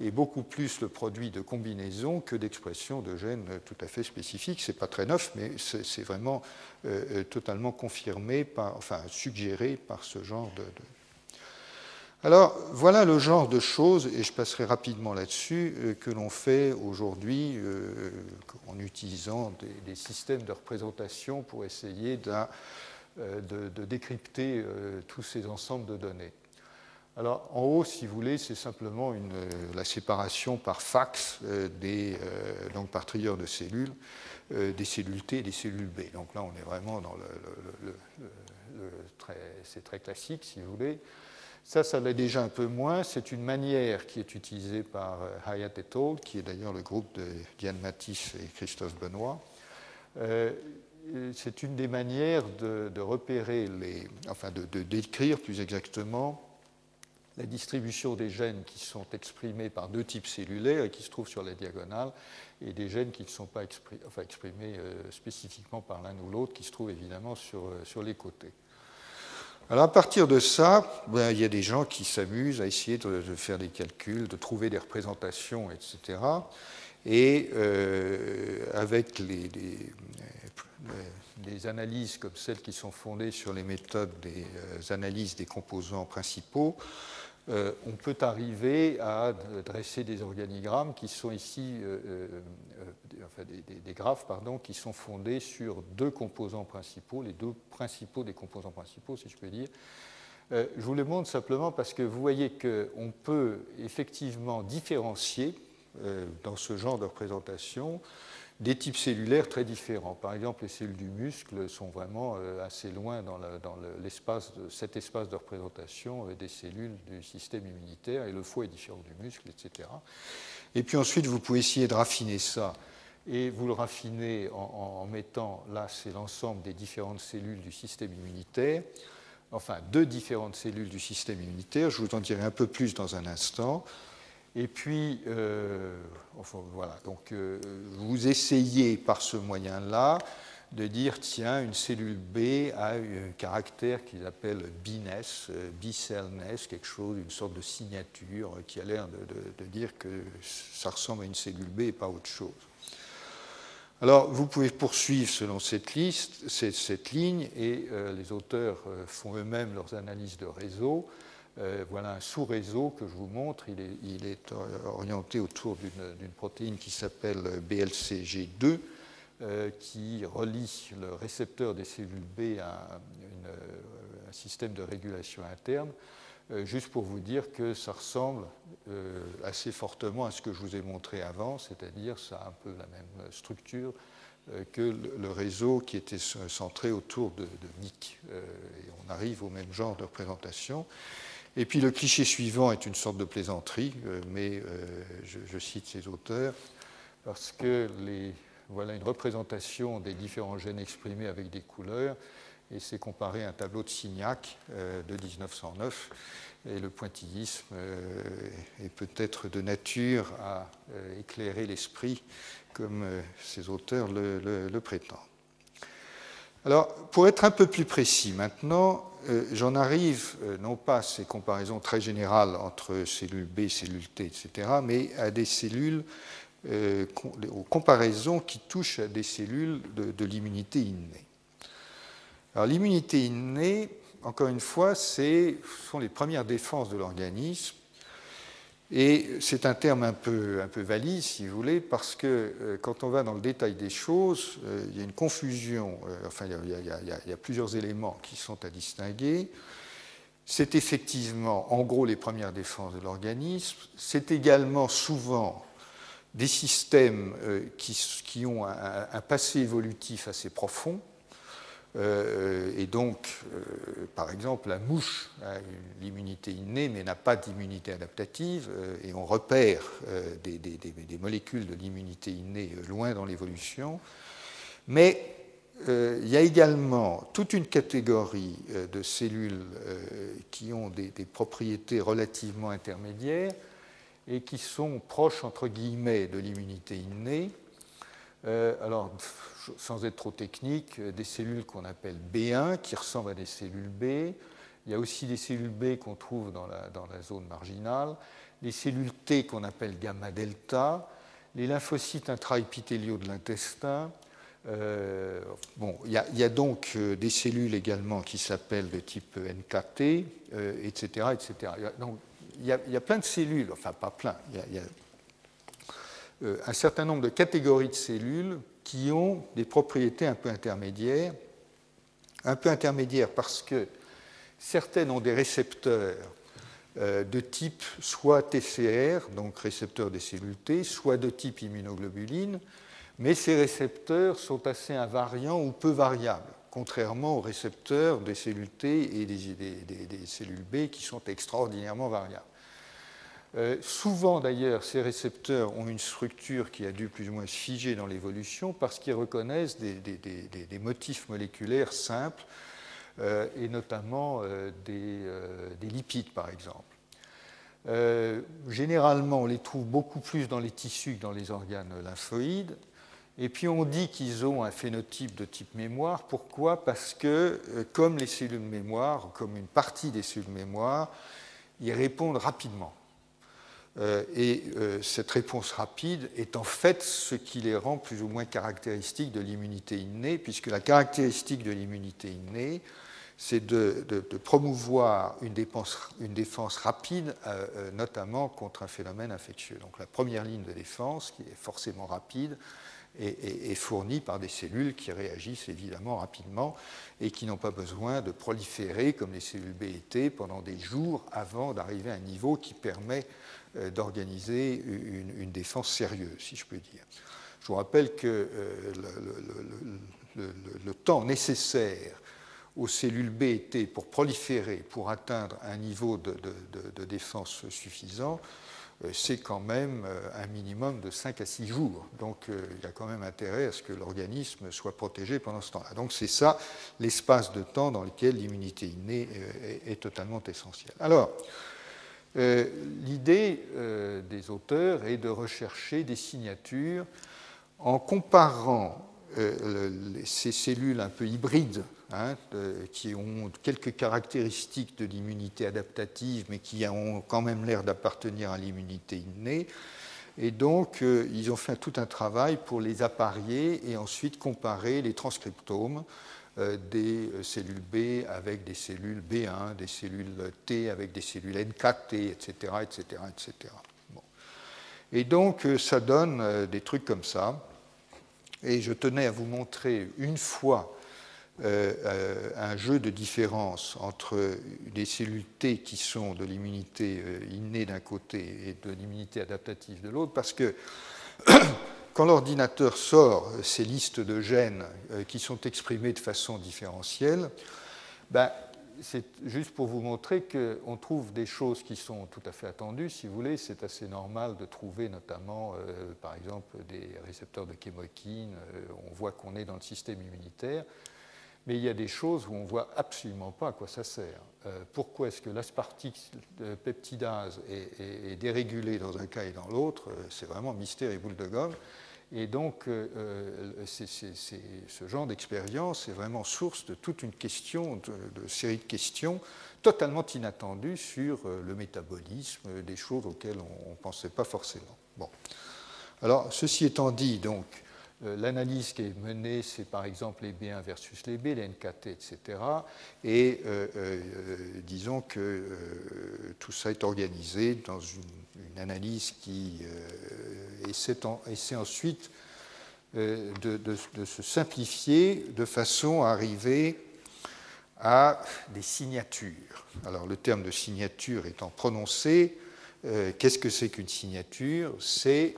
Speaker 2: est beaucoup plus le produit de combinaisons que d'expression de gènes tout à fait spécifiques. Ce n'est pas très neuf, mais c'est vraiment euh, euh, totalement confirmé, par, enfin suggéré par ce genre de, Alors voilà le genre de choses, et je passerai rapidement là-dessus, que l'on fait aujourd'hui en utilisant des, systèmes de représentation pour essayer euh, de, décrypter euh, tous ces ensembles de données. Alors en haut, si vous voulez, c'est simplement euh, la séparation par fax, donc par trieur de cellules, des cellules T et des cellules B. Donc là, on est vraiment dans le, c'est très classique, si vous voulez. Ça, ça l'est déjà un peu moins. C'est une manière qui est utilisée par Hayat et al., qui est d'ailleurs le groupe de Diane Matisse et Christophe Benoît c'est une des manières de, repérer les, enfin de, décrire plus exactement la distribution des gènes qui sont exprimés par deux types cellulaires et qui se trouvent sur la diagonale, et des gènes qui ne sont pas exprimés, euh, spécifiquement par l'un ou l'autre, qui se trouvent évidemment sur, euh, les côtés. Alors à partir de ça, ben, il y a des gens qui s'amusent à essayer de, faire des calculs, de trouver des représentations, etc. Et euh, avec les, des analyses comme celles qui sont fondées sur les méthodes des euh, analyses des composants principaux, euh, on peut arriver à dresser des organigrammes qui sont ici, euh, enfin des, graphes, pardon, qui sont fondés sur deux composants principaux, les deux principaux des composants principaux, si je peux dire. je vous le montre simplement parce que vous voyez qu'on peut effectivement différencier dans ce genre de représentation des types cellulaires très différents. Par exemple, les cellules du muscle sont vraiment euh, assez loin dans, cet espace de représentation euh, des cellules du système immunitaire, et le foie est différent du muscle, etc. Et puis ensuite, vous pouvez essayer de raffiner ça, et vous le raffinez en, mettant, là, c'est l'ensemble des différentes cellules du système immunitaire, enfin, deux différentes cellules du système immunitaire, je vous en dirai un peu plus dans un instant. Et puis, euh, voilà, donc euh, vous essayez par ce moyen-là de dire tiens, une cellule B a un caractère qu'ils appellent biness, bicellness, quelque chose, une sorte de signature qui a l'air de, dire que ça ressemble à une cellule B et pas autre chose. Alors, vous pouvez poursuivre selon cette liste, cette, ligne, et euh, les auteurs euh, font eux-mêmes leurs analyses de réseau. Euh, voilà un sous-réseau que je vous montre. Il est, orienté autour d'une protéine qui s'appelle BLCG2, euh, qui relie le récepteur des cellules B à un système de régulation interne, euh, juste pour vous dire que ça ressemble euh, assez fortement à ce que je vous ai montré avant, c'est-à-dire ça a un peu la même structure que le réseau qui était centré autour de, NIC. et on arrive au même genre de représentation. Et puis le cliché suivant est une sorte de plaisanterie, mais je, cite ces auteurs parce que voilà une représentation des différents gènes exprimés avec des couleurs, et c'est comparé à un tableau de Signac euh, de 1909. Et le pointillisme euh, est peut-être de nature à euh, éclairer l'esprit, comme ces auteurs le, prétendent. Alors, pour être un peu plus précis maintenant, j'en arrive non pas à ces comparaisons très générales entre cellules B, cellules T, etc., mais à des cellules euh, aux comparaisons qui touchent à des cellules de, l'immunité innée. Alors l'immunité innée, encore une fois, ce sont les premières défenses de l'organisme. Et c'est un terme un peu, un peu valise, si vous voulez, parce que euh, quand on va dans le détail des choses, euh, il y a une confusion, enfin, il y, a, plusieurs éléments qui sont à distinguer. C'est effectivement, en gros, les premières défenses de l'organisme. C'est également souvent des systèmes euh, qui, ont un, passé évolutif assez profond. Euh, et donc, euh, par exemple, la mouche a l'immunité innée, mais n'a pas d'immunité adaptative, et on repère des, des, molécules de l'immunité innée loin dans l'évolution. Mais il y a également toute une catégorie de cellules qui ont des propriétés relativement intermédiaires, et qui sont proches, entre guillemets, de l'immunité innée. Euh, alors, sans être trop technique, des cellules qu'on appelle B1 qui ressemblent à des cellules B. Il y a aussi des cellules B qu'on trouve dans la, zone marginale, les cellules T qu'on appelle gamma delta, les lymphocytes intraépithéliaux de l'intestin. Euh, bon, il y, a, donc euh, des cellules également qui s'appellent de type NKT, etc., etc. Donc, il y, a, plein de cellules, enfin pas plein, il y a, euh, un certain nombre de catégories de cellules qui ont des propriétés un peu intermédiaires. Un peu intermédiaires parce que certaines ont des récepteurs euh, de type soit TCR, donc récepteurs des cellules T, soit de type immunoglobuline, mais ces récepteurs sont assez invariants ou peu variables contrairement aux récepteurs des cellules T et des, cellules B qui sont extraordinairement variables. Euh, souvent d'ailleurs, ces récepteurs ont une structure qui a dû plus ou moins figer dans l'évolution parce qu'ils reconnaissent des, motifs moléculaires simples euh, et notamment euh, des, lipides par exemple. généralement, on les trouve beaucoup plus dans les tissus que dans les organes lymphoïdes, et puis on dit qu'ils ont un phénotype de type mémoire. Pourquoi? Parce que, comme les cellules mémoire, comme une partie des cellules mémoire, ils répondent rapidement. Euh, et euh, cette réponse rapide est en fait ce qui les rend plus ou moins caractéristiques de l'immunité innée, puisque la caractéristique de l'immunité innée, c'est de, promouvoir une défense, rapide, notamment contre un phénomène infectieux. Donc la première ligne de défense, qui est forcément rapide, est, fourni par des cellules qui réagissent évidemment rapidement et qui n'ont pas besoin de proliférer comme les cellules B et T pendant des jours avant d'arriver à un niveau qui permet euh, d'organiser une, défense sérieuse, si je peux dire. Je vous rappelle que euh, le, temps nécessaire aux cellules B et T pour proliférer, pour atteindre un niveau de, défense suffisant, euh, c'est quand même euh, un minimum de 5 à 6 jours. Donc euh, il y a quand même intérêt à ce que l'organisme soit protégé pendant ce temps-là. Donc c'est ça l'espace de temps dans lequel l'immunité innée est, totalement essentielle. Alors, l'idée des auteurs est de rechercher des signatures en comparant ces cellules un peu hybrides, hein, qui ont quelques caractéristiques de l'immunité adaptative, mais qui ont quand même l'air d'appartenir à l'immunité innée, et donc, euh, ils ont fait tout un travail pour les apparier et ensuite comparer les transcriptomes euh, des euh, cellules B avec des cellules B1, des cellules T avec des cellules NKT, etc. etc., etc. Et donc, ça donne des trucs comme ça. Et je tenais à vous montrer une fois euh, euh, un jeu de différence entre des cellules T qui sont de l'immunité euh, innée d'un côté et de l'immunité adaptative de l'autre, parce que quand l'ordinateur sort ces listes de gènes qui sont exprimés de façon différentielle, ben, c'est juste pour vous montrer qu'on trouve des choses qui sont tout à fait attendues, si vous voulez. C'est assez normal de trouver notamment, par exemple, des récepteurs de chémokine. on voit qu'on est dans le système immunitaire. Mais il y a des choses où on ne voit absolument pas à quoi ça sert. Euh, pourquoi est-ce que l'aspartique peptidase est, dérégulée dans un cas et dans l'autre? Euh, C'est vraiment mystère et boule de gomme. Et donc, euh, ce genre d'expérience est vraiment source de toute une série de questions totalement inattendues sur le métabolisme, des choses auxquelles on ne pensait pas forcément. Bon. Alors, ceci étant dit, donc, euh, l'analyse qui est menée, c'est par exemple les B1 versus les B, les NKT, etc. Et euh, euh, disons que tout ça est organisé dans une, analyse qui essaie, ensuite de, de, se simplifier de façon à arriver à des signatures. Alors le terme de signature étant prononcé, qu'est-ce que c'est qu'une signature? C'est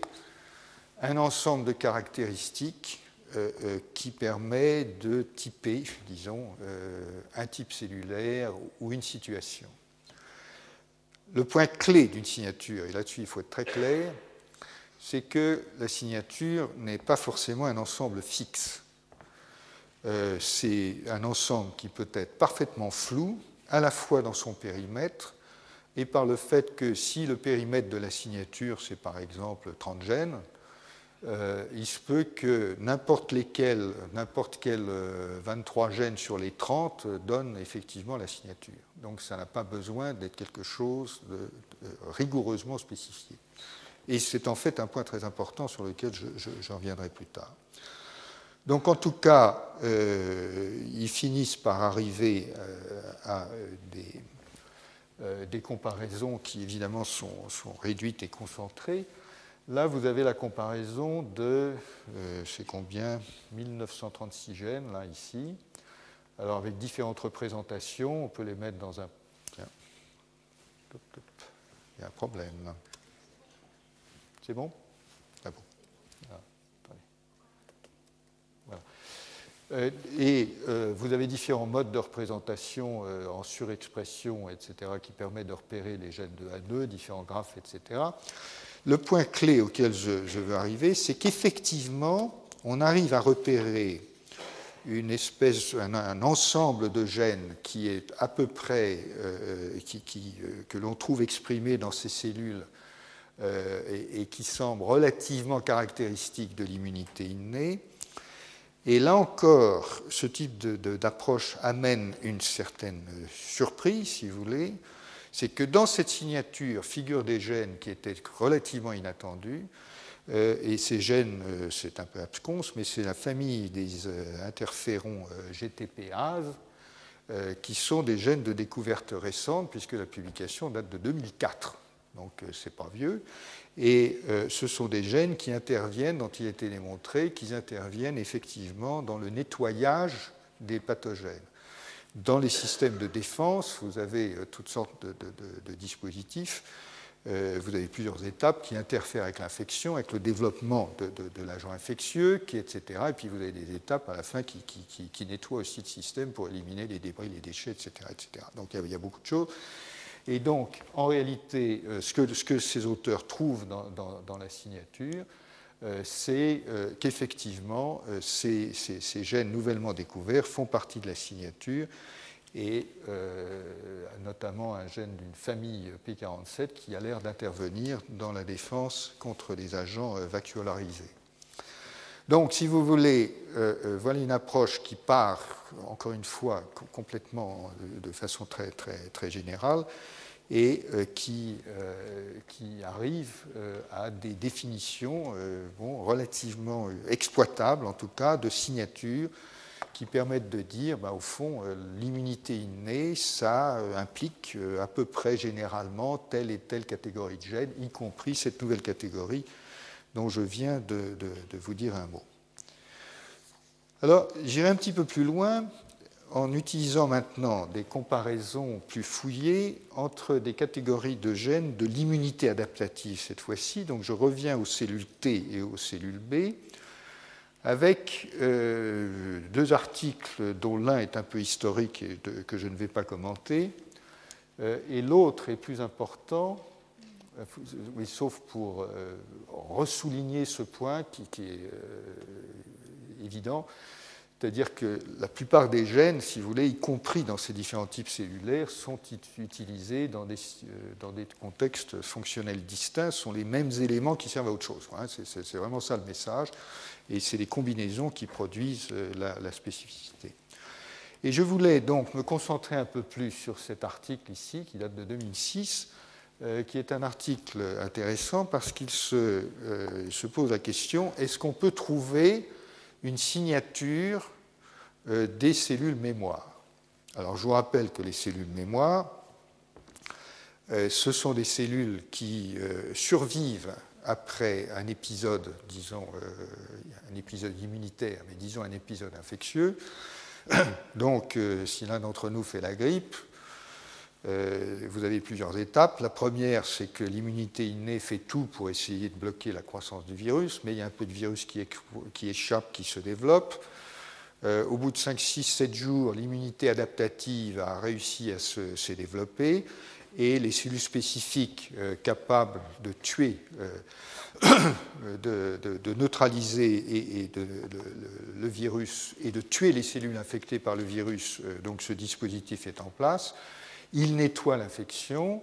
Speaker 2: un ensemble de caractéristiques euh, euh, qui permet de typer, disons, euh, un type cellulaire ou une situation. Le point clé d'une signature, et là-dessus il faut être très clair, c'est que la signature n'est pas forcément un ensemble fixe. c'est un ensemble qui peut être parfaitement flou, à la fois dans son périmètre et par le fait que si le périmètre de la signature, c'est par exemple 30 gènes, euh, il se peut que n'importe lesquels, n'importe quel 23 euh, gènes sur les 30 donne effectivement la signature. Donc ça n'a pas besoin d'être quelque chose de, rigoureusement spécifié. Et c'est en fait un point très important sur lequel j'en reviendrai plus tard. Donc en tout cas, euh, ils finissent par arriver à des, comparaisons qui évidemment sont réduites et concentrées. Là, vous avez la comparaison de, euh, c'est combien 1936 gènes, là, ici. Alors, avec différentes représentations, on peut les mettre dans un. Tiens. Il y a un problème. C'est bon? Ah bon. Ah, voilà. Euh, et euh, vous avez différents modes de représentation en surexpression, etc., qui permettent de repérer les gènes de A2, différents graphes, etc. Le point clé auquel je, veux arriver, c'est qu'effectivement, on arrive à repérer une espèce, un, ensemble de gènes qui est à peu près, euh, qui, euh, que l'on trouve exprimé dans ces cellules euh, et, qui semble relativement caractéristique de l'immunité innée. Et là encore, ce type d'approche amène une certaine surprise, si vous voulez, c'est que dans cette signature figurent des gènes qui étaient relativement inattendus, euh, et ces gènes, euh, c'est un peu absconce, mais c'est la famille des euh, interférons GTPase, qui sont des gènes de découverte récente, puisque la publication date de 2004, donc c'est pas vieux. Et ce sont des gènes qui interviennent, dont il a été démontré qu'ils interviennent effectivement dans le nettoyage des pathogènes. Dans les systèmes de défense, vous avez euh, toutes sortes de, dispositifs. Euh, vous avez plusieurs étapes qui interfèrent avec l'infection, avec le développement de, l'agent infectieux, etc. Et puis vous avez des étapes à la fin qui, nettoient aussi le système pour éliminer les débris, les déchets, etc. etc. Donc il y, a, beaucoup de choses. Et donc, en réalité, euh, ce que, ce que ces auteurs trouvent dans la signature, c'est euh, qu'effectivement, euh, ces, gènes nouvellement découverts font partie de la signature, et notamment un gène d'une famille P47 qui a l'air d'intervenir dans la défense contre les agents vacuolarisés. Donc, si vous voulez, voilà une approche qui part, encore une fois, complètement de façon très générale, et qui, qui, arrive à des définitions bon, relativement exploitables, en tout cas, de signatures qui permettent de dire, bah, au fond, euh, l'immunité innée, ça euh, implique euh, à peu près généralement telle et telle catégorie de gènes, y compris cette nouvelle catégorie dont je viens de, vous dire un mot. Alors, j'irai un petit peu plus loin en utilisant maintenant des comparaisons plus fouillées entre des catégories de gènes de l'immunité adaptative cette fois-ci. Donc je reviens aux cellules T et aux cellules B avec euh, deux articles dont l'un est un peu historique et que je ne vais pas commenter, euh, et l'autre est plus important, euh, sauf pour ressouligner ce point qui est évident, c'est-à-dire que la plupart des gènes, si vous voulez, y compris dans ces différents types cellulaires, sont utilisés dans des, dans des contextes fonctionnels distincts, sont les mêmes éléments qui servent à autre chose. Hein. C'est vraiment ça le message et c'est les combinaisons qui produisent euh, la, spécificité. Et je voulais donc me concentrer un peu plus sur cet article ici, qui date de 2006, euh, qui est un article intéressant parce qu'il euh, se, pose la question est-ce qu'on peut trouver une signature des cellules mémoire Alors je vous rappelle que les cellules mémoire, ce sont des cellules qui survivent après un épisode, disons, euh, un épisode immunitaire, mais disons un épisode infectieux. Donc, euh, si l'un d'entre nous fait la grippe, euh, vous avez plusieurs étapes. La première, c'est que l'immunité innée fait tout pour essayer de bloquer la croissance du virus, mais il y a un peu de virus qui, échappe, qui se développe. au bout de 5, 6, 7 jours, l'immunité adaptative a réussi à se, développer et les cellules spécifiques euh, capables de tuer, euh, de, neutraliser et, le, virus et de tuer les cellules infectées par le virus, euh, donc ce dispositif est en place. Il nettoie l'infection,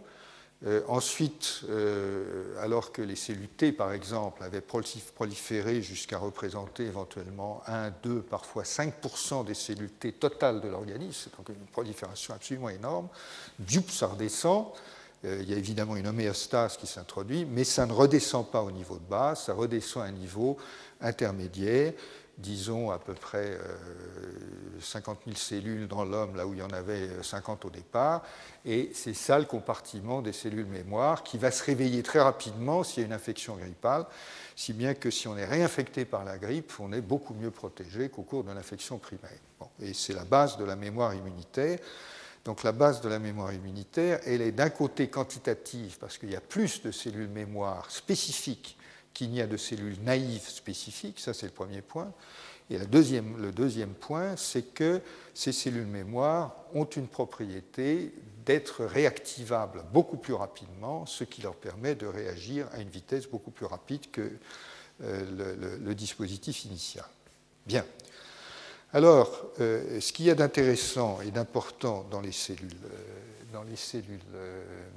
Speaker 2: euh, ensuite, euh, alors que les cellules T, par exemple, avaient proliféré jusqu'à représenter éventuellement 1, 2, parfois 5% des cellules T totales de l'organisme, c'est donc une prolifération absolument énorme, du ça redescend. Euh, il y a évidemment une homéostase qui s'introduit, mais ça ne redescend pas au niveau de base, ça redescend à un niveau intermédiaire disons à peu près 50 euh, 000 cellules dans l'homme, là où il y en avait 50 au départ, et c'est ça le compartiment des cellules mémoire qui va se réveiller très rapidement s'il y a une infection grippale, si bien que si on est réinfecté par la grippe, on est beaucoup mieux protégé qu'au cours de l'infection primaire. et c'est la base de la mémoire immunitaire. Donc la base de la mémoire immunitaire, elle est d'un côté quantitative, parce qu'il y a plus de cellules mémoire spécifiques qu'il n'y a de cellules naïves spécifiques, ça c'est le premier point. Et le deuxième, point, c'est que ces cellules mémoire ont une propriété d'être réactivables beaucoup plus rapidement, ce qui leur permet de réagir à une vitesse beaucoup plus rapide que euh, le, dispositif initial. Bien. Alors, euh, ce qu'il y a d'intéressant et d'important dans les cellules, euh, dans les cellules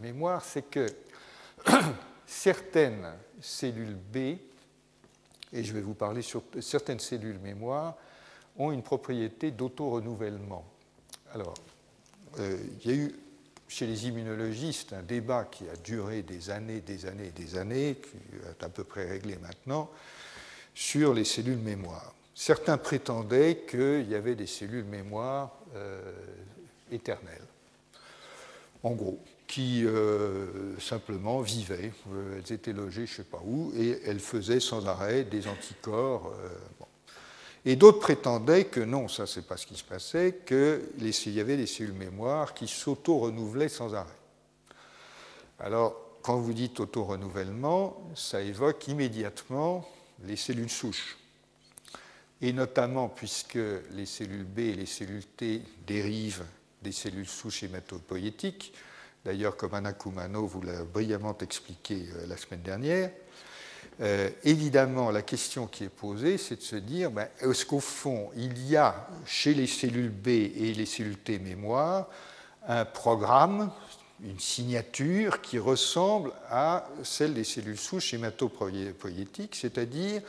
Speaker 2: mémoire, c'est que certaines cellules B, et je vais vous parler sur certaines cellules mémoire, ont une propriété d'auto-renouvellement. Alors, euh, il y a eu chez les immunologistes un débat qui a duré des années, des années, des années, qui est à peu près réglé maintenant, sur les cellules mémoire. Certains prétendaient qu'il y avait des cellules mémoire euh, éternelles. En gros, qui euh, simplement vivaient. Euh, elles étaient logées je ne sais pas où et elles faisaient sans arrêt des anticorps. Euh, et d'autres prétendaient que non, ça c'est pas ce qui se passait, qu'il y avait des cellules mémoire qui s'auto-renouvelaient sans arrêt. Alors, quand vous dites auto-renouvellement, ça évoque immédiatement les cellules souches. Et notamment puisque les cellules B et les cellules T dérivent des cellules souches hématopoïétiques, d'ailleurs comme Anna Kumano vous l'a brillamment expliqué euh, la semaine dernière. Euh, évidemment, la question qui est posée, c'est de se dire, ben, est-ce qu'au fond, il y a chez les cellules B et les cellules T mémoire un programme, une signature qui ressemble à celle des cellules souches hématopoïétiques, c'est-à-dire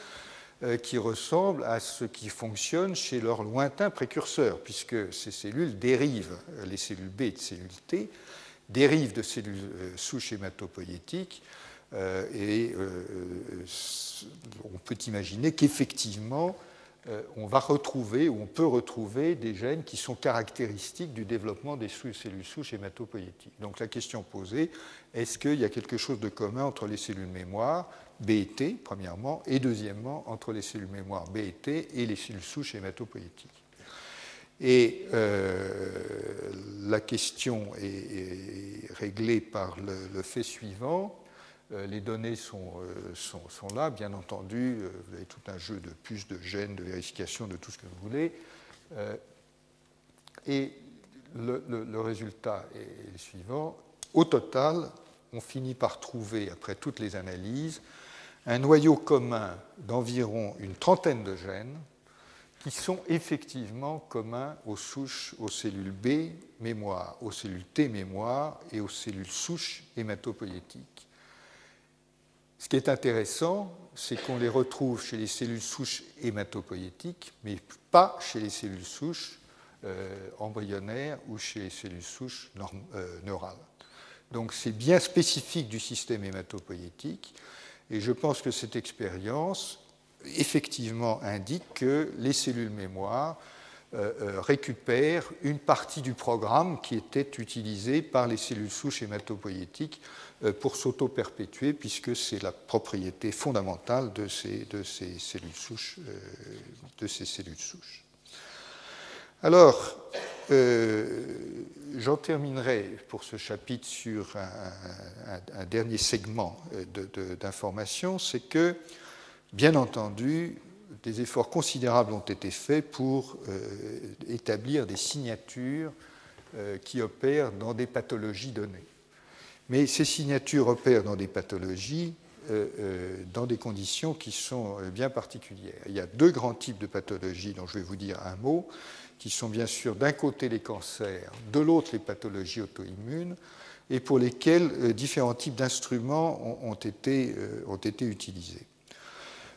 Speaker 2: euh, qui ressemble à ce qui fonctionne chez leurs lointains précurseurs, puisque ces cellules dérivent, les cellules B et de cellules T, dérivent de cellules souches hématopoïétiques, et on peut imaginer qu'effectivement, on va retrouver ou on peut retrouver des gènes qui sont caractéristiques du développement des cellules souches hématopoïétiques. Donc la question posée, est-ce qu'il y a quelque chose de commun entre les cellules mémoire B et T, premièrement, et deuxièmement, entre les cellules mémoire B et T et les cellules souches hématopoïétiques et euh, la question est, réglée par le, fait suivant. Euh, les données sont, euh, sont, là, bien entendu. vous avez tout un jeu de puces, de gènes, de vérification, de tout ce que vous voulez. et le, résultat est le suivant. Au total, on finit par trouver, après toutes les analyses, un noyau commun d'environ une trentaine de gènes qui sont effectivement communs aux souches, aux cellules B mémoire, aux cellules T mémoire et aux cellules souches hématopoïétiques. Ce qui est intéressant, c'est qu'on les retrouve chez les cellules souches hématopoïétiques, mais pas chez les cellules souches euh, embryonnaires ou chez les cellules souches euh, neurales. Donc c'est bien spécifique du système hématopoïétique. Et je pense que cette expérience, effectivement, indique que les cellules mémoire euh, euh, récupèrent une partie du programme qui était utilisé par les cellules souches hématopoïétiques euh, pour s'auto-perpétuer, puisque c'est la propriété fondamentale de ces, de ces cellules souches. de ces cellules souches. Alors, j'en terminerai pour ce chapitre sur un, dernier segment d'information, c'est que, bien entendu, des efforts considérables ont été faits pour euh, établir des signatures euh, qui opèrent dans des pathologies données. Mais ces signatures opèrent dans des pathologies euh, dans des conditions qui sont bien particulières. Il y a deux grands types de pathologies dont je vais vous dire un mot qui sont bien sûr d'un côté les cancers, de l'autre les pathologies auto-immunes, et pour lesquels euh, différents types d'instruments ont été utilisés.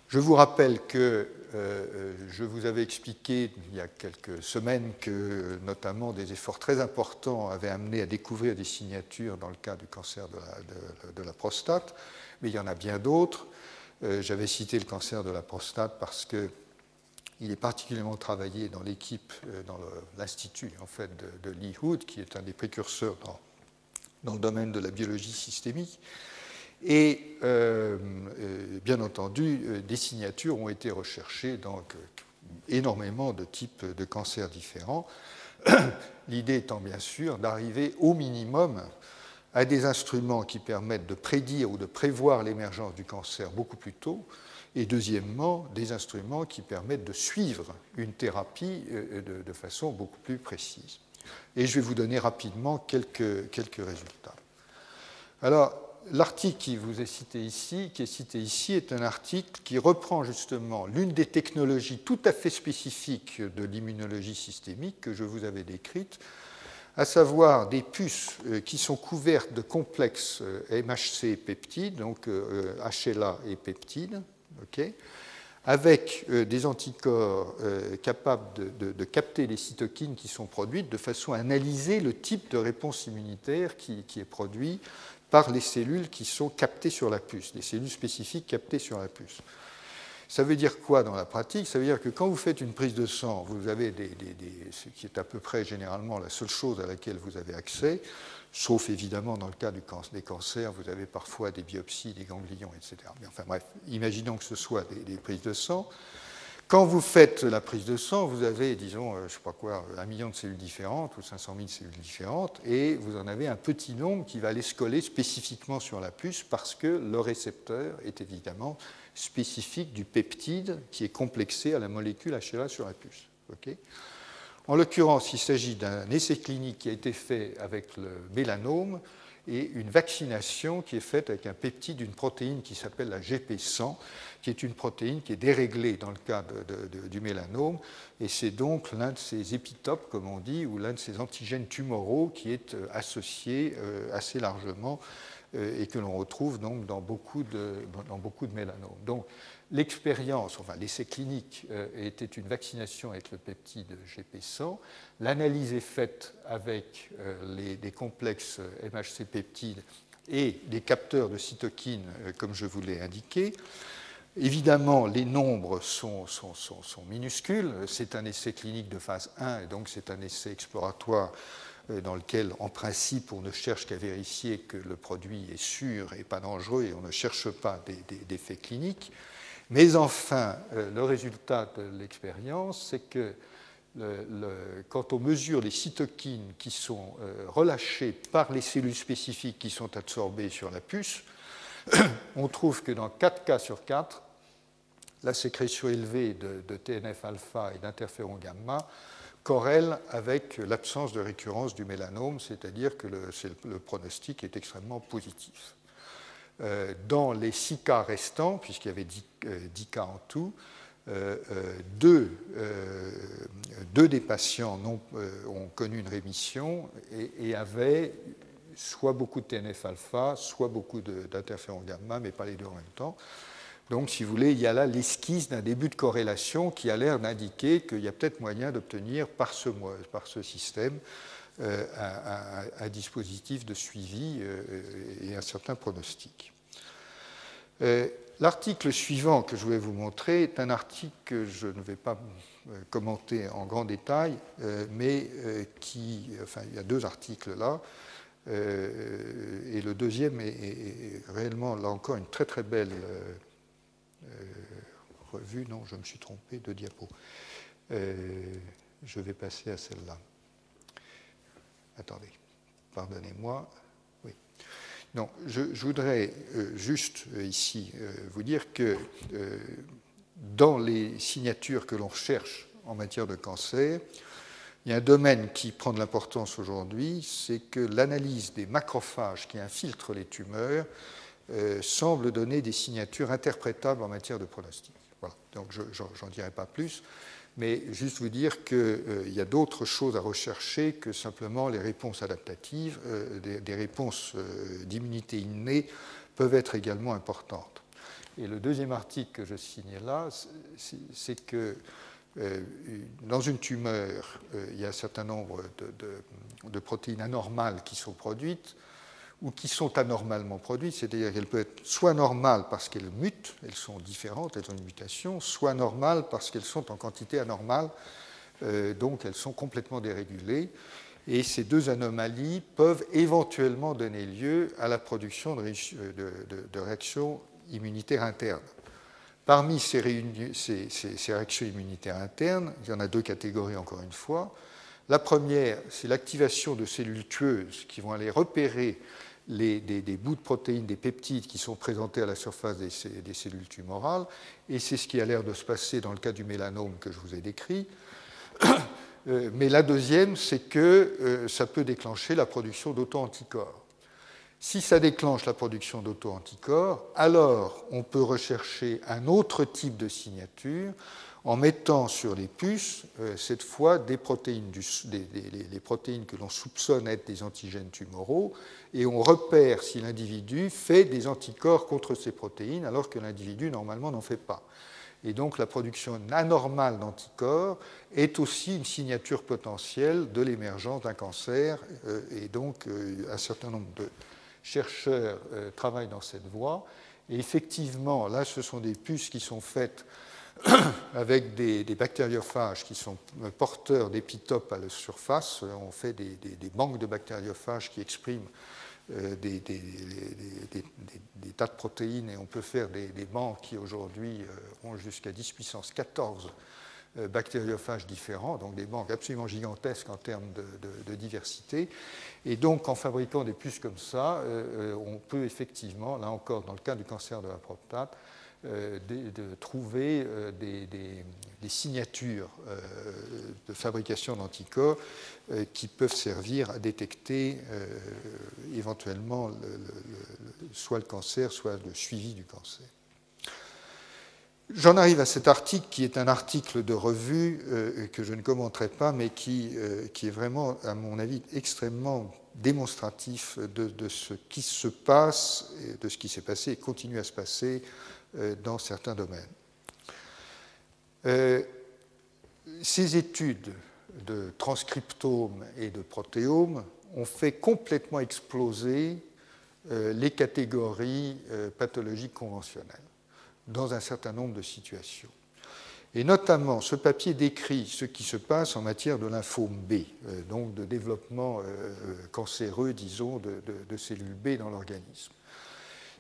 Speaker 2: Je vous rappelle que euh, je vous avais expliqué il y a quelques semaines que notamment des efforts très importants avaient amené à découvrir des signatures dans le cas du cancer de la, prostate, mais il y en a bien d'autres. J'avais cité le cancer de la prostate parce que il est particulièrement travaillé dans l'équipe, euh, dans l'institut en fait, de, de, Lee Hood, qui est un des précurseurs dans, dans le domaine de la biologie systémique. Et euh, euh, bien entendu, des signatures ont été recherchées dans énormément de types de cancers différents. L'idée étant bien sûr d'arriver au minimum à des instruments qui permettent de prédire ou de prévoir l'émergence du cancer beaucoup plus tôt, et deuxièmement, des instruments qui permettent de suivre une thérapie euh, de, façon beaucoup plus précise. Et je vais vous donner rapidement quelques, quelques résultats. Alors, l'article qui vous est cité ici, qui est cité ici, est un article qui reprend justement l'une des technologies tout à fait spécifiques de l'immunologie systémique que je vous avais décrite, à savoir des puces euh, qui sont couvertes de complexes euh, MHC peptides, donc HLA et peptides, avec euh, des anticorps euh, capables de, capter les cytokines qui sont produites de façon à analyser le type de réponse immunitaire qui, qui, est produit par les cellules qui sont captées sur la puce, les cellules spécifiques captées sur la puce. Ça veut dire quoi dans la pratique? Ça veut dire que quand vous faites une prise de sang, vous avez ce qui est à peu près généralement la seule chose à laquelle vous avez accès, sauf évidemment dans le cas du des cancers, vous avez parfois des biopsies, des ganglions, etc. Mais enfin bref, imaginons que ce soit des, prises de sang. Quand vous faites la prise de sang, vous avez, disons, euh, je ne sais pas quoi, un million de cellules différentes ou 500 000 cellules différentes, et vous en avez un petit nombre qui va aller se coller spécifiquement sur la puce parce que le récepteur est évidemment spécifique du peptide qui est complexé à la molécule HLA sur la puce. en l'occurrence, il s'agit d'un essai clinique qui a été fait avec le mélanome et une vaccination qui est faite avec un peptide d'une protéine qui s'appelle la GP100, qui est une protéine qui est déréglée dans le cas du mélanome, et c'est donc l'un de ces épitopes, comme on dit, ou l'un de ces antigènes tumoraux qui est euh, associé euh, assez largement et que l'on retrouve donc dans beaucoup de, dans beaucoup de mélanomes. L'expérience, enfin l'essai clinique était une vaccination avec le peptide GP100. L'analyse est faite avec les, les complexes MHC peptides et les capteurs de cytokines, comme je vous l'ai indiqué. Évidemment, les nombres sont, minuscules. C'est un essai clinique de phase 1 et donc c'est un essai exploratoire euh, dans lequel, en principe, on ne cherche qu'à vérifier que le produit est sûr et pas dangereux et on ne cherche pas d'effets cliniques. Mais enfin, euh, le résultat de l'expérience, c'est que quand on mesure les cytokines qui sont euh, relâchées par les cellules spécifiques qui sont absorbées sur la puce, on trouve que dans 4 cas sur 4, la sécrétion élevée de, TNF-alpha et d'interféron gamma corrèle avec l'absence de récurrence du mélanome, c'est-à-dire que le, pronostic est extrêmement positif. Euh, dans les six cas restants, puisqu'il y avait 10, euh, cas en tout, euh, deux, des patients ont connu une rémission et, avaient soit beaucoup de TNF-alpha, soit beaucoup d'interféron gamma, mais pas les deux en même temps. Donc, si vous voulez, il y a là l'esquisse d'un début de corrélation qui a l'air d'indiquer qu'il y a peut-être moyen d'obtenir par ce système euh, un, dispositif de suivi euh, et un certain pronostic. Euh, l'article suivant que je vais vous montrer est un article que je ne vais pas commenter en grand détail, mais qui, enfin, il y a deux articles là, et le deuxième est, est, réellement, là encore, une très très belle revue, non, je me suis trompé de diapo. Je vais passer à celle-là. Attendez, pardonnez-moi. Oui. Non, je, voudrais euh, juste ici vous dire que dans les signatures que l'on recherche en matière de cancer, il y a un domaine qui prend de l'importance aujourd'hui, c'est que l'analyse des macrophages qui infiltrent les tumeurs euh, semble donner des signatures interprétables en matière de pronostic. Voilà. Donc je n'en dirai pas plus, mais juste vous dire qu'il euh, y a d'autres choses à rechercher que simplement les réponses adaptatives. Euh, des, réponses d'immunité innée peuvent être également importantes. Et le deuxième article que je signe là, c'est que dans une tumeur, il y a un certain nombre de protéines anormales qui sont produites ou qui sont anormalement produites, c'est-à-dire qu'elles peuvent être soit normales parce qu'elles mutent, elles sont différentes, elles ont une mutation, soit normales parce qu'elles sont en quantité anormale, euh, donc elles sont complètement dérégulées. Et ces deux anomalies peuvent éventuellement donner lieu à la production de, de, réactions immunitaires internes. Parmi ces, ces, réactions immunitaires internes, il y en a deux catégories encore une fois. La première, c'est l'activation de cellules tueuses qui vont aller repérer des, bouts de protéines, des peptides qui sont présentés à la surface des, cellules tumorales, et c'est ce qui a l'air de se passer dans le cas du mélanome que je vous ai décrit. Euh, mais la deuxième, c'est que euh, ça peut déclencher la production d'auto-anticorps. Si ça déclenche la production d'auto-anticorps, alors on peut rechercher un autre type de signature en mettant sur les puces, euh, cette fois, des protéines, que l'on soupçonne être des antigènes tumoraux, et on repère si l'individu fait des anticorps contre ces protéines, alors que l'individu, normalement, n'en fait pas. Et donc la production anormale d'anticorps est aussi une signature potentielle de l'émergence d'un cancer, euh, et donc euh, un certain nombre de chercheurs travaillent dans cette voie. Et effectivement, là, ce sont des puces qui sont faites avec des, bactériophages qui sont porteurs d'épitopes à la surface. On fait des, banques de bactériophages qui expriment euh, des, tas de protéines et on peut faire des, banques qui aujourd'hui euh, ont jusqu'à 10 puissance 14 euh, bactériophages différents, donc des banques absolument gigantesques en termes de, diversité. Et donc, en fabriquant des puces comme ça, on peut effectivement, là encore, dans le cas du cancer de la prostate, euh, de, trouver euh, des, signatures euh, de fabrication d'anticorps qui peuvent servir à détecter éventuellement soit le cancer, soit le suivi du cancer. J'en arrive à cet article qui est un article de revue que je ne commenterai pas, mais qui, qui, est vraiment, à mon avis, extrêmement démonstratif de, ce qui se passe, de ce qui s'est passé et continue à se passer dans certains domaines. ces études de transcriptome et de protéome ont fait complètement exploser les catégories pathologiques conventionnelles dans un certain nombre de situations. Et notamment, ce papier décrit ce qui se passe en matière de lymphome B, euh, donc de développement euh, euh, cancéreux, disons, de, cellules B dans l'organisme.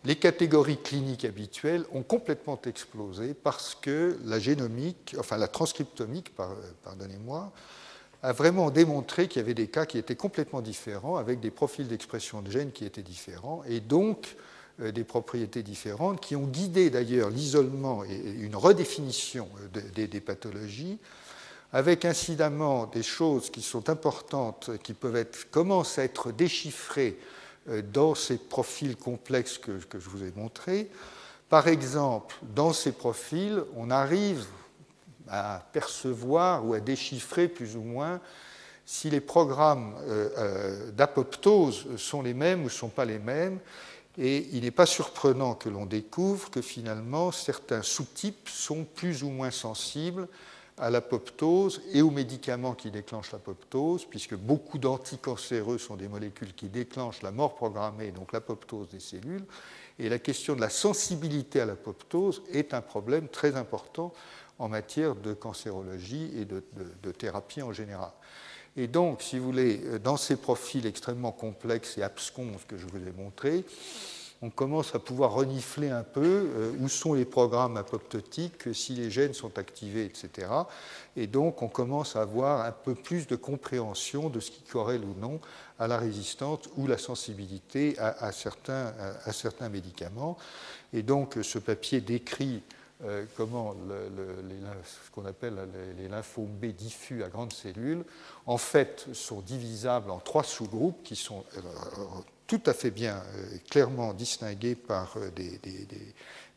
Speaker 2: Les catégories cliniques habituelles ont complètement explosé parce que la génomique, enfin la transcriptomique, pardonnez-moi, a vraiment démontré qu'il y avait des cas qui étaient complètement différents, avec des profils d'expression de gènes qui étaient différents, et donc euh, des propriétés différentes, qui ont guidé d'ailleurs l'isolement et une redéfinition euh, des, pathologies, avec incidemment des choses qui sont importantes, qui peuvent commencent à être déchiffrées dans ces profils complexes que, je vous ai montrés. Par exemple, dans ces profils, on arrive à percevoir ou à déchiffrer plus ou moins si les programmes d'apoptose sont les mêmes ou ne sont pas les mêmes, et il n'est pas surprenant que l'on découvre que finalement certains sous-types sont plus ou moins sensibles à l'apoptose et aux médicaments qui déclenchent l'apoptose, puisque beaucoup d'anticancéreux sont des molécules qui déclenchent la mort programmée, donc l'apoptose des cellules. Et la question de la sensibilité à l'apoptose est un problème très important en matière de cancérologie et de, de thérapie en général. Et donc, si vous voulez, dans ces profils extrêmement complexes et abscons que je vous ai montrés, on commence à pouvoir renifler un peu euh, où sont les programmes apoptotiques, si les gènes sont activés, etc. Et donc, on commence à avoir un peu plus de compréhension de ce qui corrèle ou non à la résistance ou la sensibilité à, certains, médicaments. Et donc, ce papier décrit euh, comment ce qu'on appelle les, lymphomes B diffus à grandes cellules, en fait, sont divisables en trois sous-groupes qui sont euh, tout à fait bien, euh, clairement distingués par des,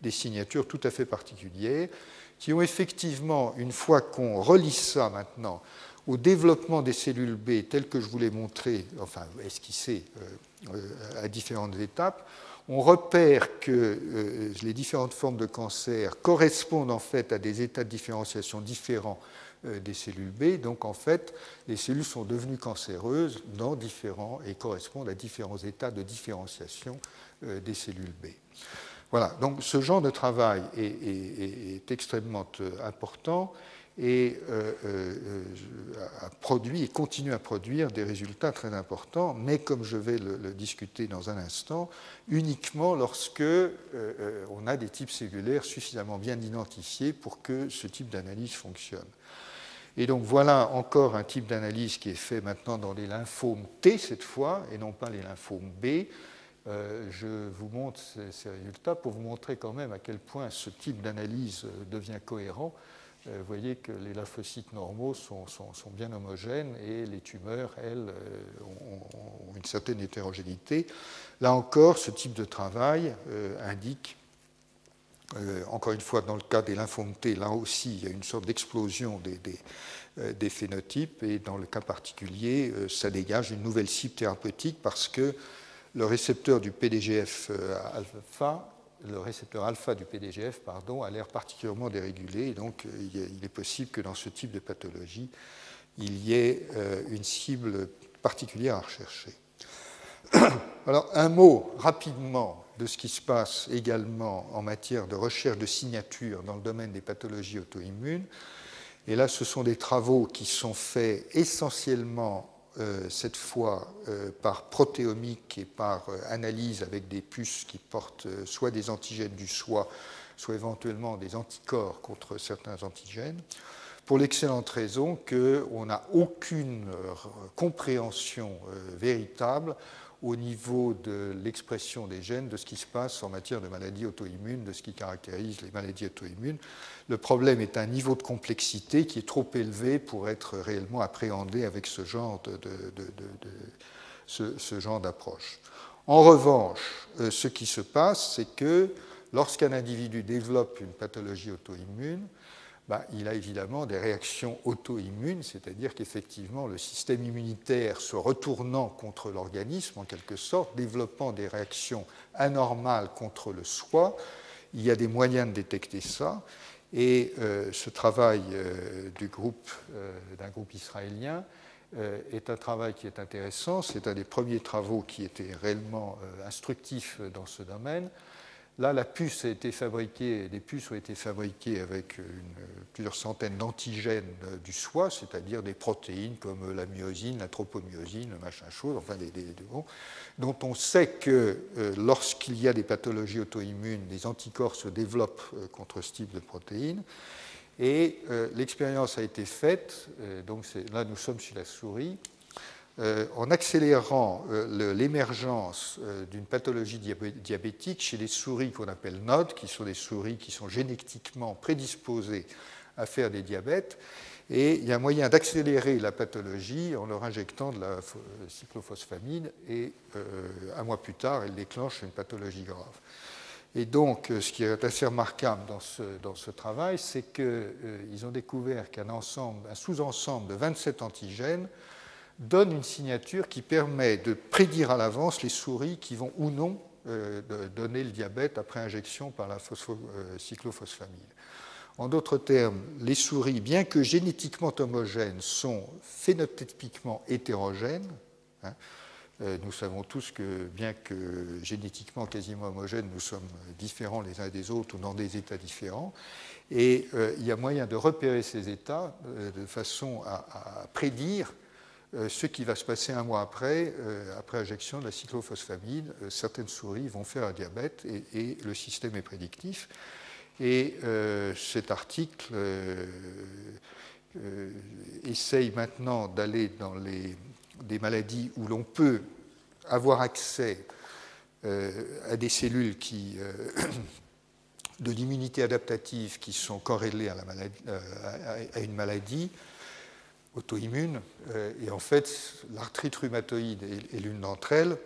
Speaker 2: des, signatures tout à fait particulières, qui ont effectivement, une fois qu'on relie ça maintenant au développement des cellules B tel que je vous l'ai montré, enfin esquissé à différentes étapes, on repère que euh, les différentes formes de cancer correspondent en fait à des états de différenciation différents euh, des cellules B. Donc en fait, les cellules sont devenues cancéreuses dans différents et correspondent à différents états de différenciation euh, des cellules B. Voilà, donc ce genre de travail est extrêmement important et euh, euh, a produit et continue à produire des résultats très importants, mais comme je vais le, discuter dans un instant, uniquement lorsque euh, on a des types cellulaires suffisamment bien identifiés pour que ce type d'analyse fonctionne. Et donc voilà encore un type d'analyse qui est fait maintenant dans les lymphomes T cette fois, et non pas les lymphomes B. je vous montre ces, résultats pour vous montrer quand même à quel point ce type d'analyse devient cohérent euh, vous voyez que les lymphocytes normaux sont, bien homogènes et les tumeurs, elles, euh, ont, une certaine hétérogénéité. Là encore, ce type de travail euh, indique, encore une fois, dans le cas des lymphomes là aussi, il y a une sorte d'explosion des, des, phénotypes et dans le cas particulier, ça dégage une nouvelle cible thérapeutique parce que le récepteur du PDGF alpha le récepteur alpha du PDGF pardon, a l'air particulièrement dérégulé. Et donc, il est possible que dans ce type de pathologie, il y ait euh, une cible particulière à rechercher. Alors, un mot rapidement de ce qui se passe également en matière de recherche de signatures dans le domaine des pathologies auto-immunes. Et là, ce sont des travaux qui sont faits essentiellement euh, cette fois euh, par protéomique et par euh, analyse avec des puces qui portent soit des antigènes du soi, soit éventuellement des anticorps contre certains antigènes, pour l'excellente raison qu'on n'a aucune compréhension véritable au niveau de l'expression des gènes, de ce qui se passe en matière de maladies auto-immunes, de ce qui caractérise les maladies auto-immunes. Le problème est un niveau de complexité qui est trop élevé pour être réellement appréhendé avec ce genre, de, ce, genre d'approche. En revanche, euh, ce qui se passe, c'est que lorsqu'un individu développe une pathologie auto-immune, bah, il a évidemment des réactions auto-immunes, c'est-à-dire qu'effectivement le système immunitaire se retournant contre l'organisme en quelque sorte, développant des réactions anormales contre le soi, il y a des moyens de détecter ça. Et euh, ce travail euh, euh, d'un groupe israélien est un travail qui est intéressant. C'est un des premiers travaux qui était réellement instructif dans ce domaine. Là, la puce a été fabriquée, des puces ont été fabriquées avec plusieurs centaines d'antigènes du soi, c'est-à-dire des protéines comme la myosine, la tropomyosine, le machin chose, enfin des, dont on sait que euh, lorsqu'il y a des pathologies auto-immunes, des anticorps se développent euh, contre ce type de protéines. Et euh, l'expérience a été faite, donc là nous sommes sur la souris, euh, en accélérant euh, l'émergence euh, d'une pathologie diabétique chez les souris qu'on appelle NOD, qui sont des souris qui sont génétiquement prédisposées à faire des diabètes. Et il y a un moyen d'accélérer la pathologie en leur injectant de la cyclophosphamide, et un mois plus tard, elle déclenche une pathologie grave. Et donc, ce qui est assez remarquable dans ce, dans ce travail, c'est qu'ils ont découvert qu'un un sous-ensemble de 27 antigènes donne une signature qui permet de prédire à l'avance les souris qui vont ou non euh, donner le diabète après injection par la euh, cyclophosphamide. En d'autres termes, les souris, bien que génétiquement homogènes, sont phénotypiquement hétérogènes. Hein. Euh, nous savons tous que, bien que génétiquement quasiment homogènes, nous sommes différents les uns des autres ou dans des états différents. Et il y a moyen de repérer ces états de façon à prédire ce qui va se passer un mois après, euh, après injection de la cyclophosphamide. Euh, certaines souris vont faire un diabète et, le système est prédictif. Et cet article essaye maintenant d'aller dans les, des maladies où l'on peut avoir accès à des cellules qui, de l'immunité adaptative qui sont corrélées à une maladie auto-immune. Euh, et en fait, l'arthrite rhumatoïde est, l'une d'entre elles,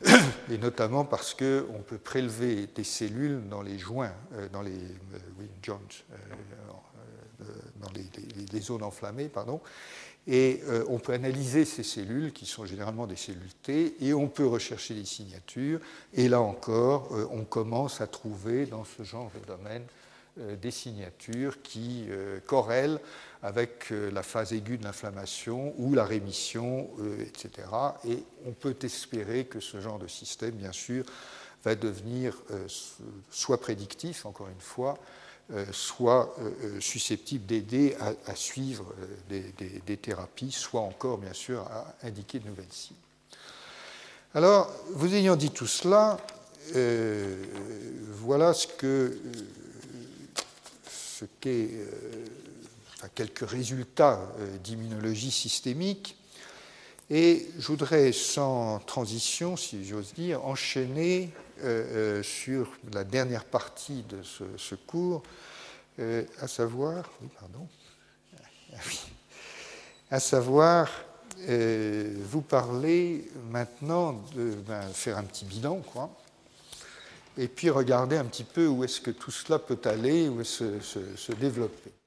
Speaker 2: et notamment parce qu'on peut prélever des cellules dans les joints, euh, dans les euh, joints, dans les, zones enflammées, pardon, et on peut analyser ces cellules, qui sont généralement des cellules T, et on peut rechercher des signatures. Et là encore, on commence à trouver dans ce genre de domaine des signatures qui corrèlent avec euh, la phase aiguë de l'inflammation ou la rémission, euh, etc. Et on peut espérer que ce genre de système, bien sûr, va devenir euh, soit prédictif, encore une fois, soit susceptible d'aider à, suivre des, thérapies, soit encore, bien sûr, à indiquer de nouvelles cibles. Alors, vous ayant dit tout cela, voilà ce que ce qu'est quelques résultats euh, d'immunologie systémique. Et je voudrais, sans transition, si j'ose dire, enchaîner euh, euh, sur la dernière partie de ce, cours, à savoir, pardon, à savoir vous parler maintenant de ben, faire un petit bilan, quoi, et puis regarder un petit peu où est-ce que tout cela peut aller, où se, se, se développer.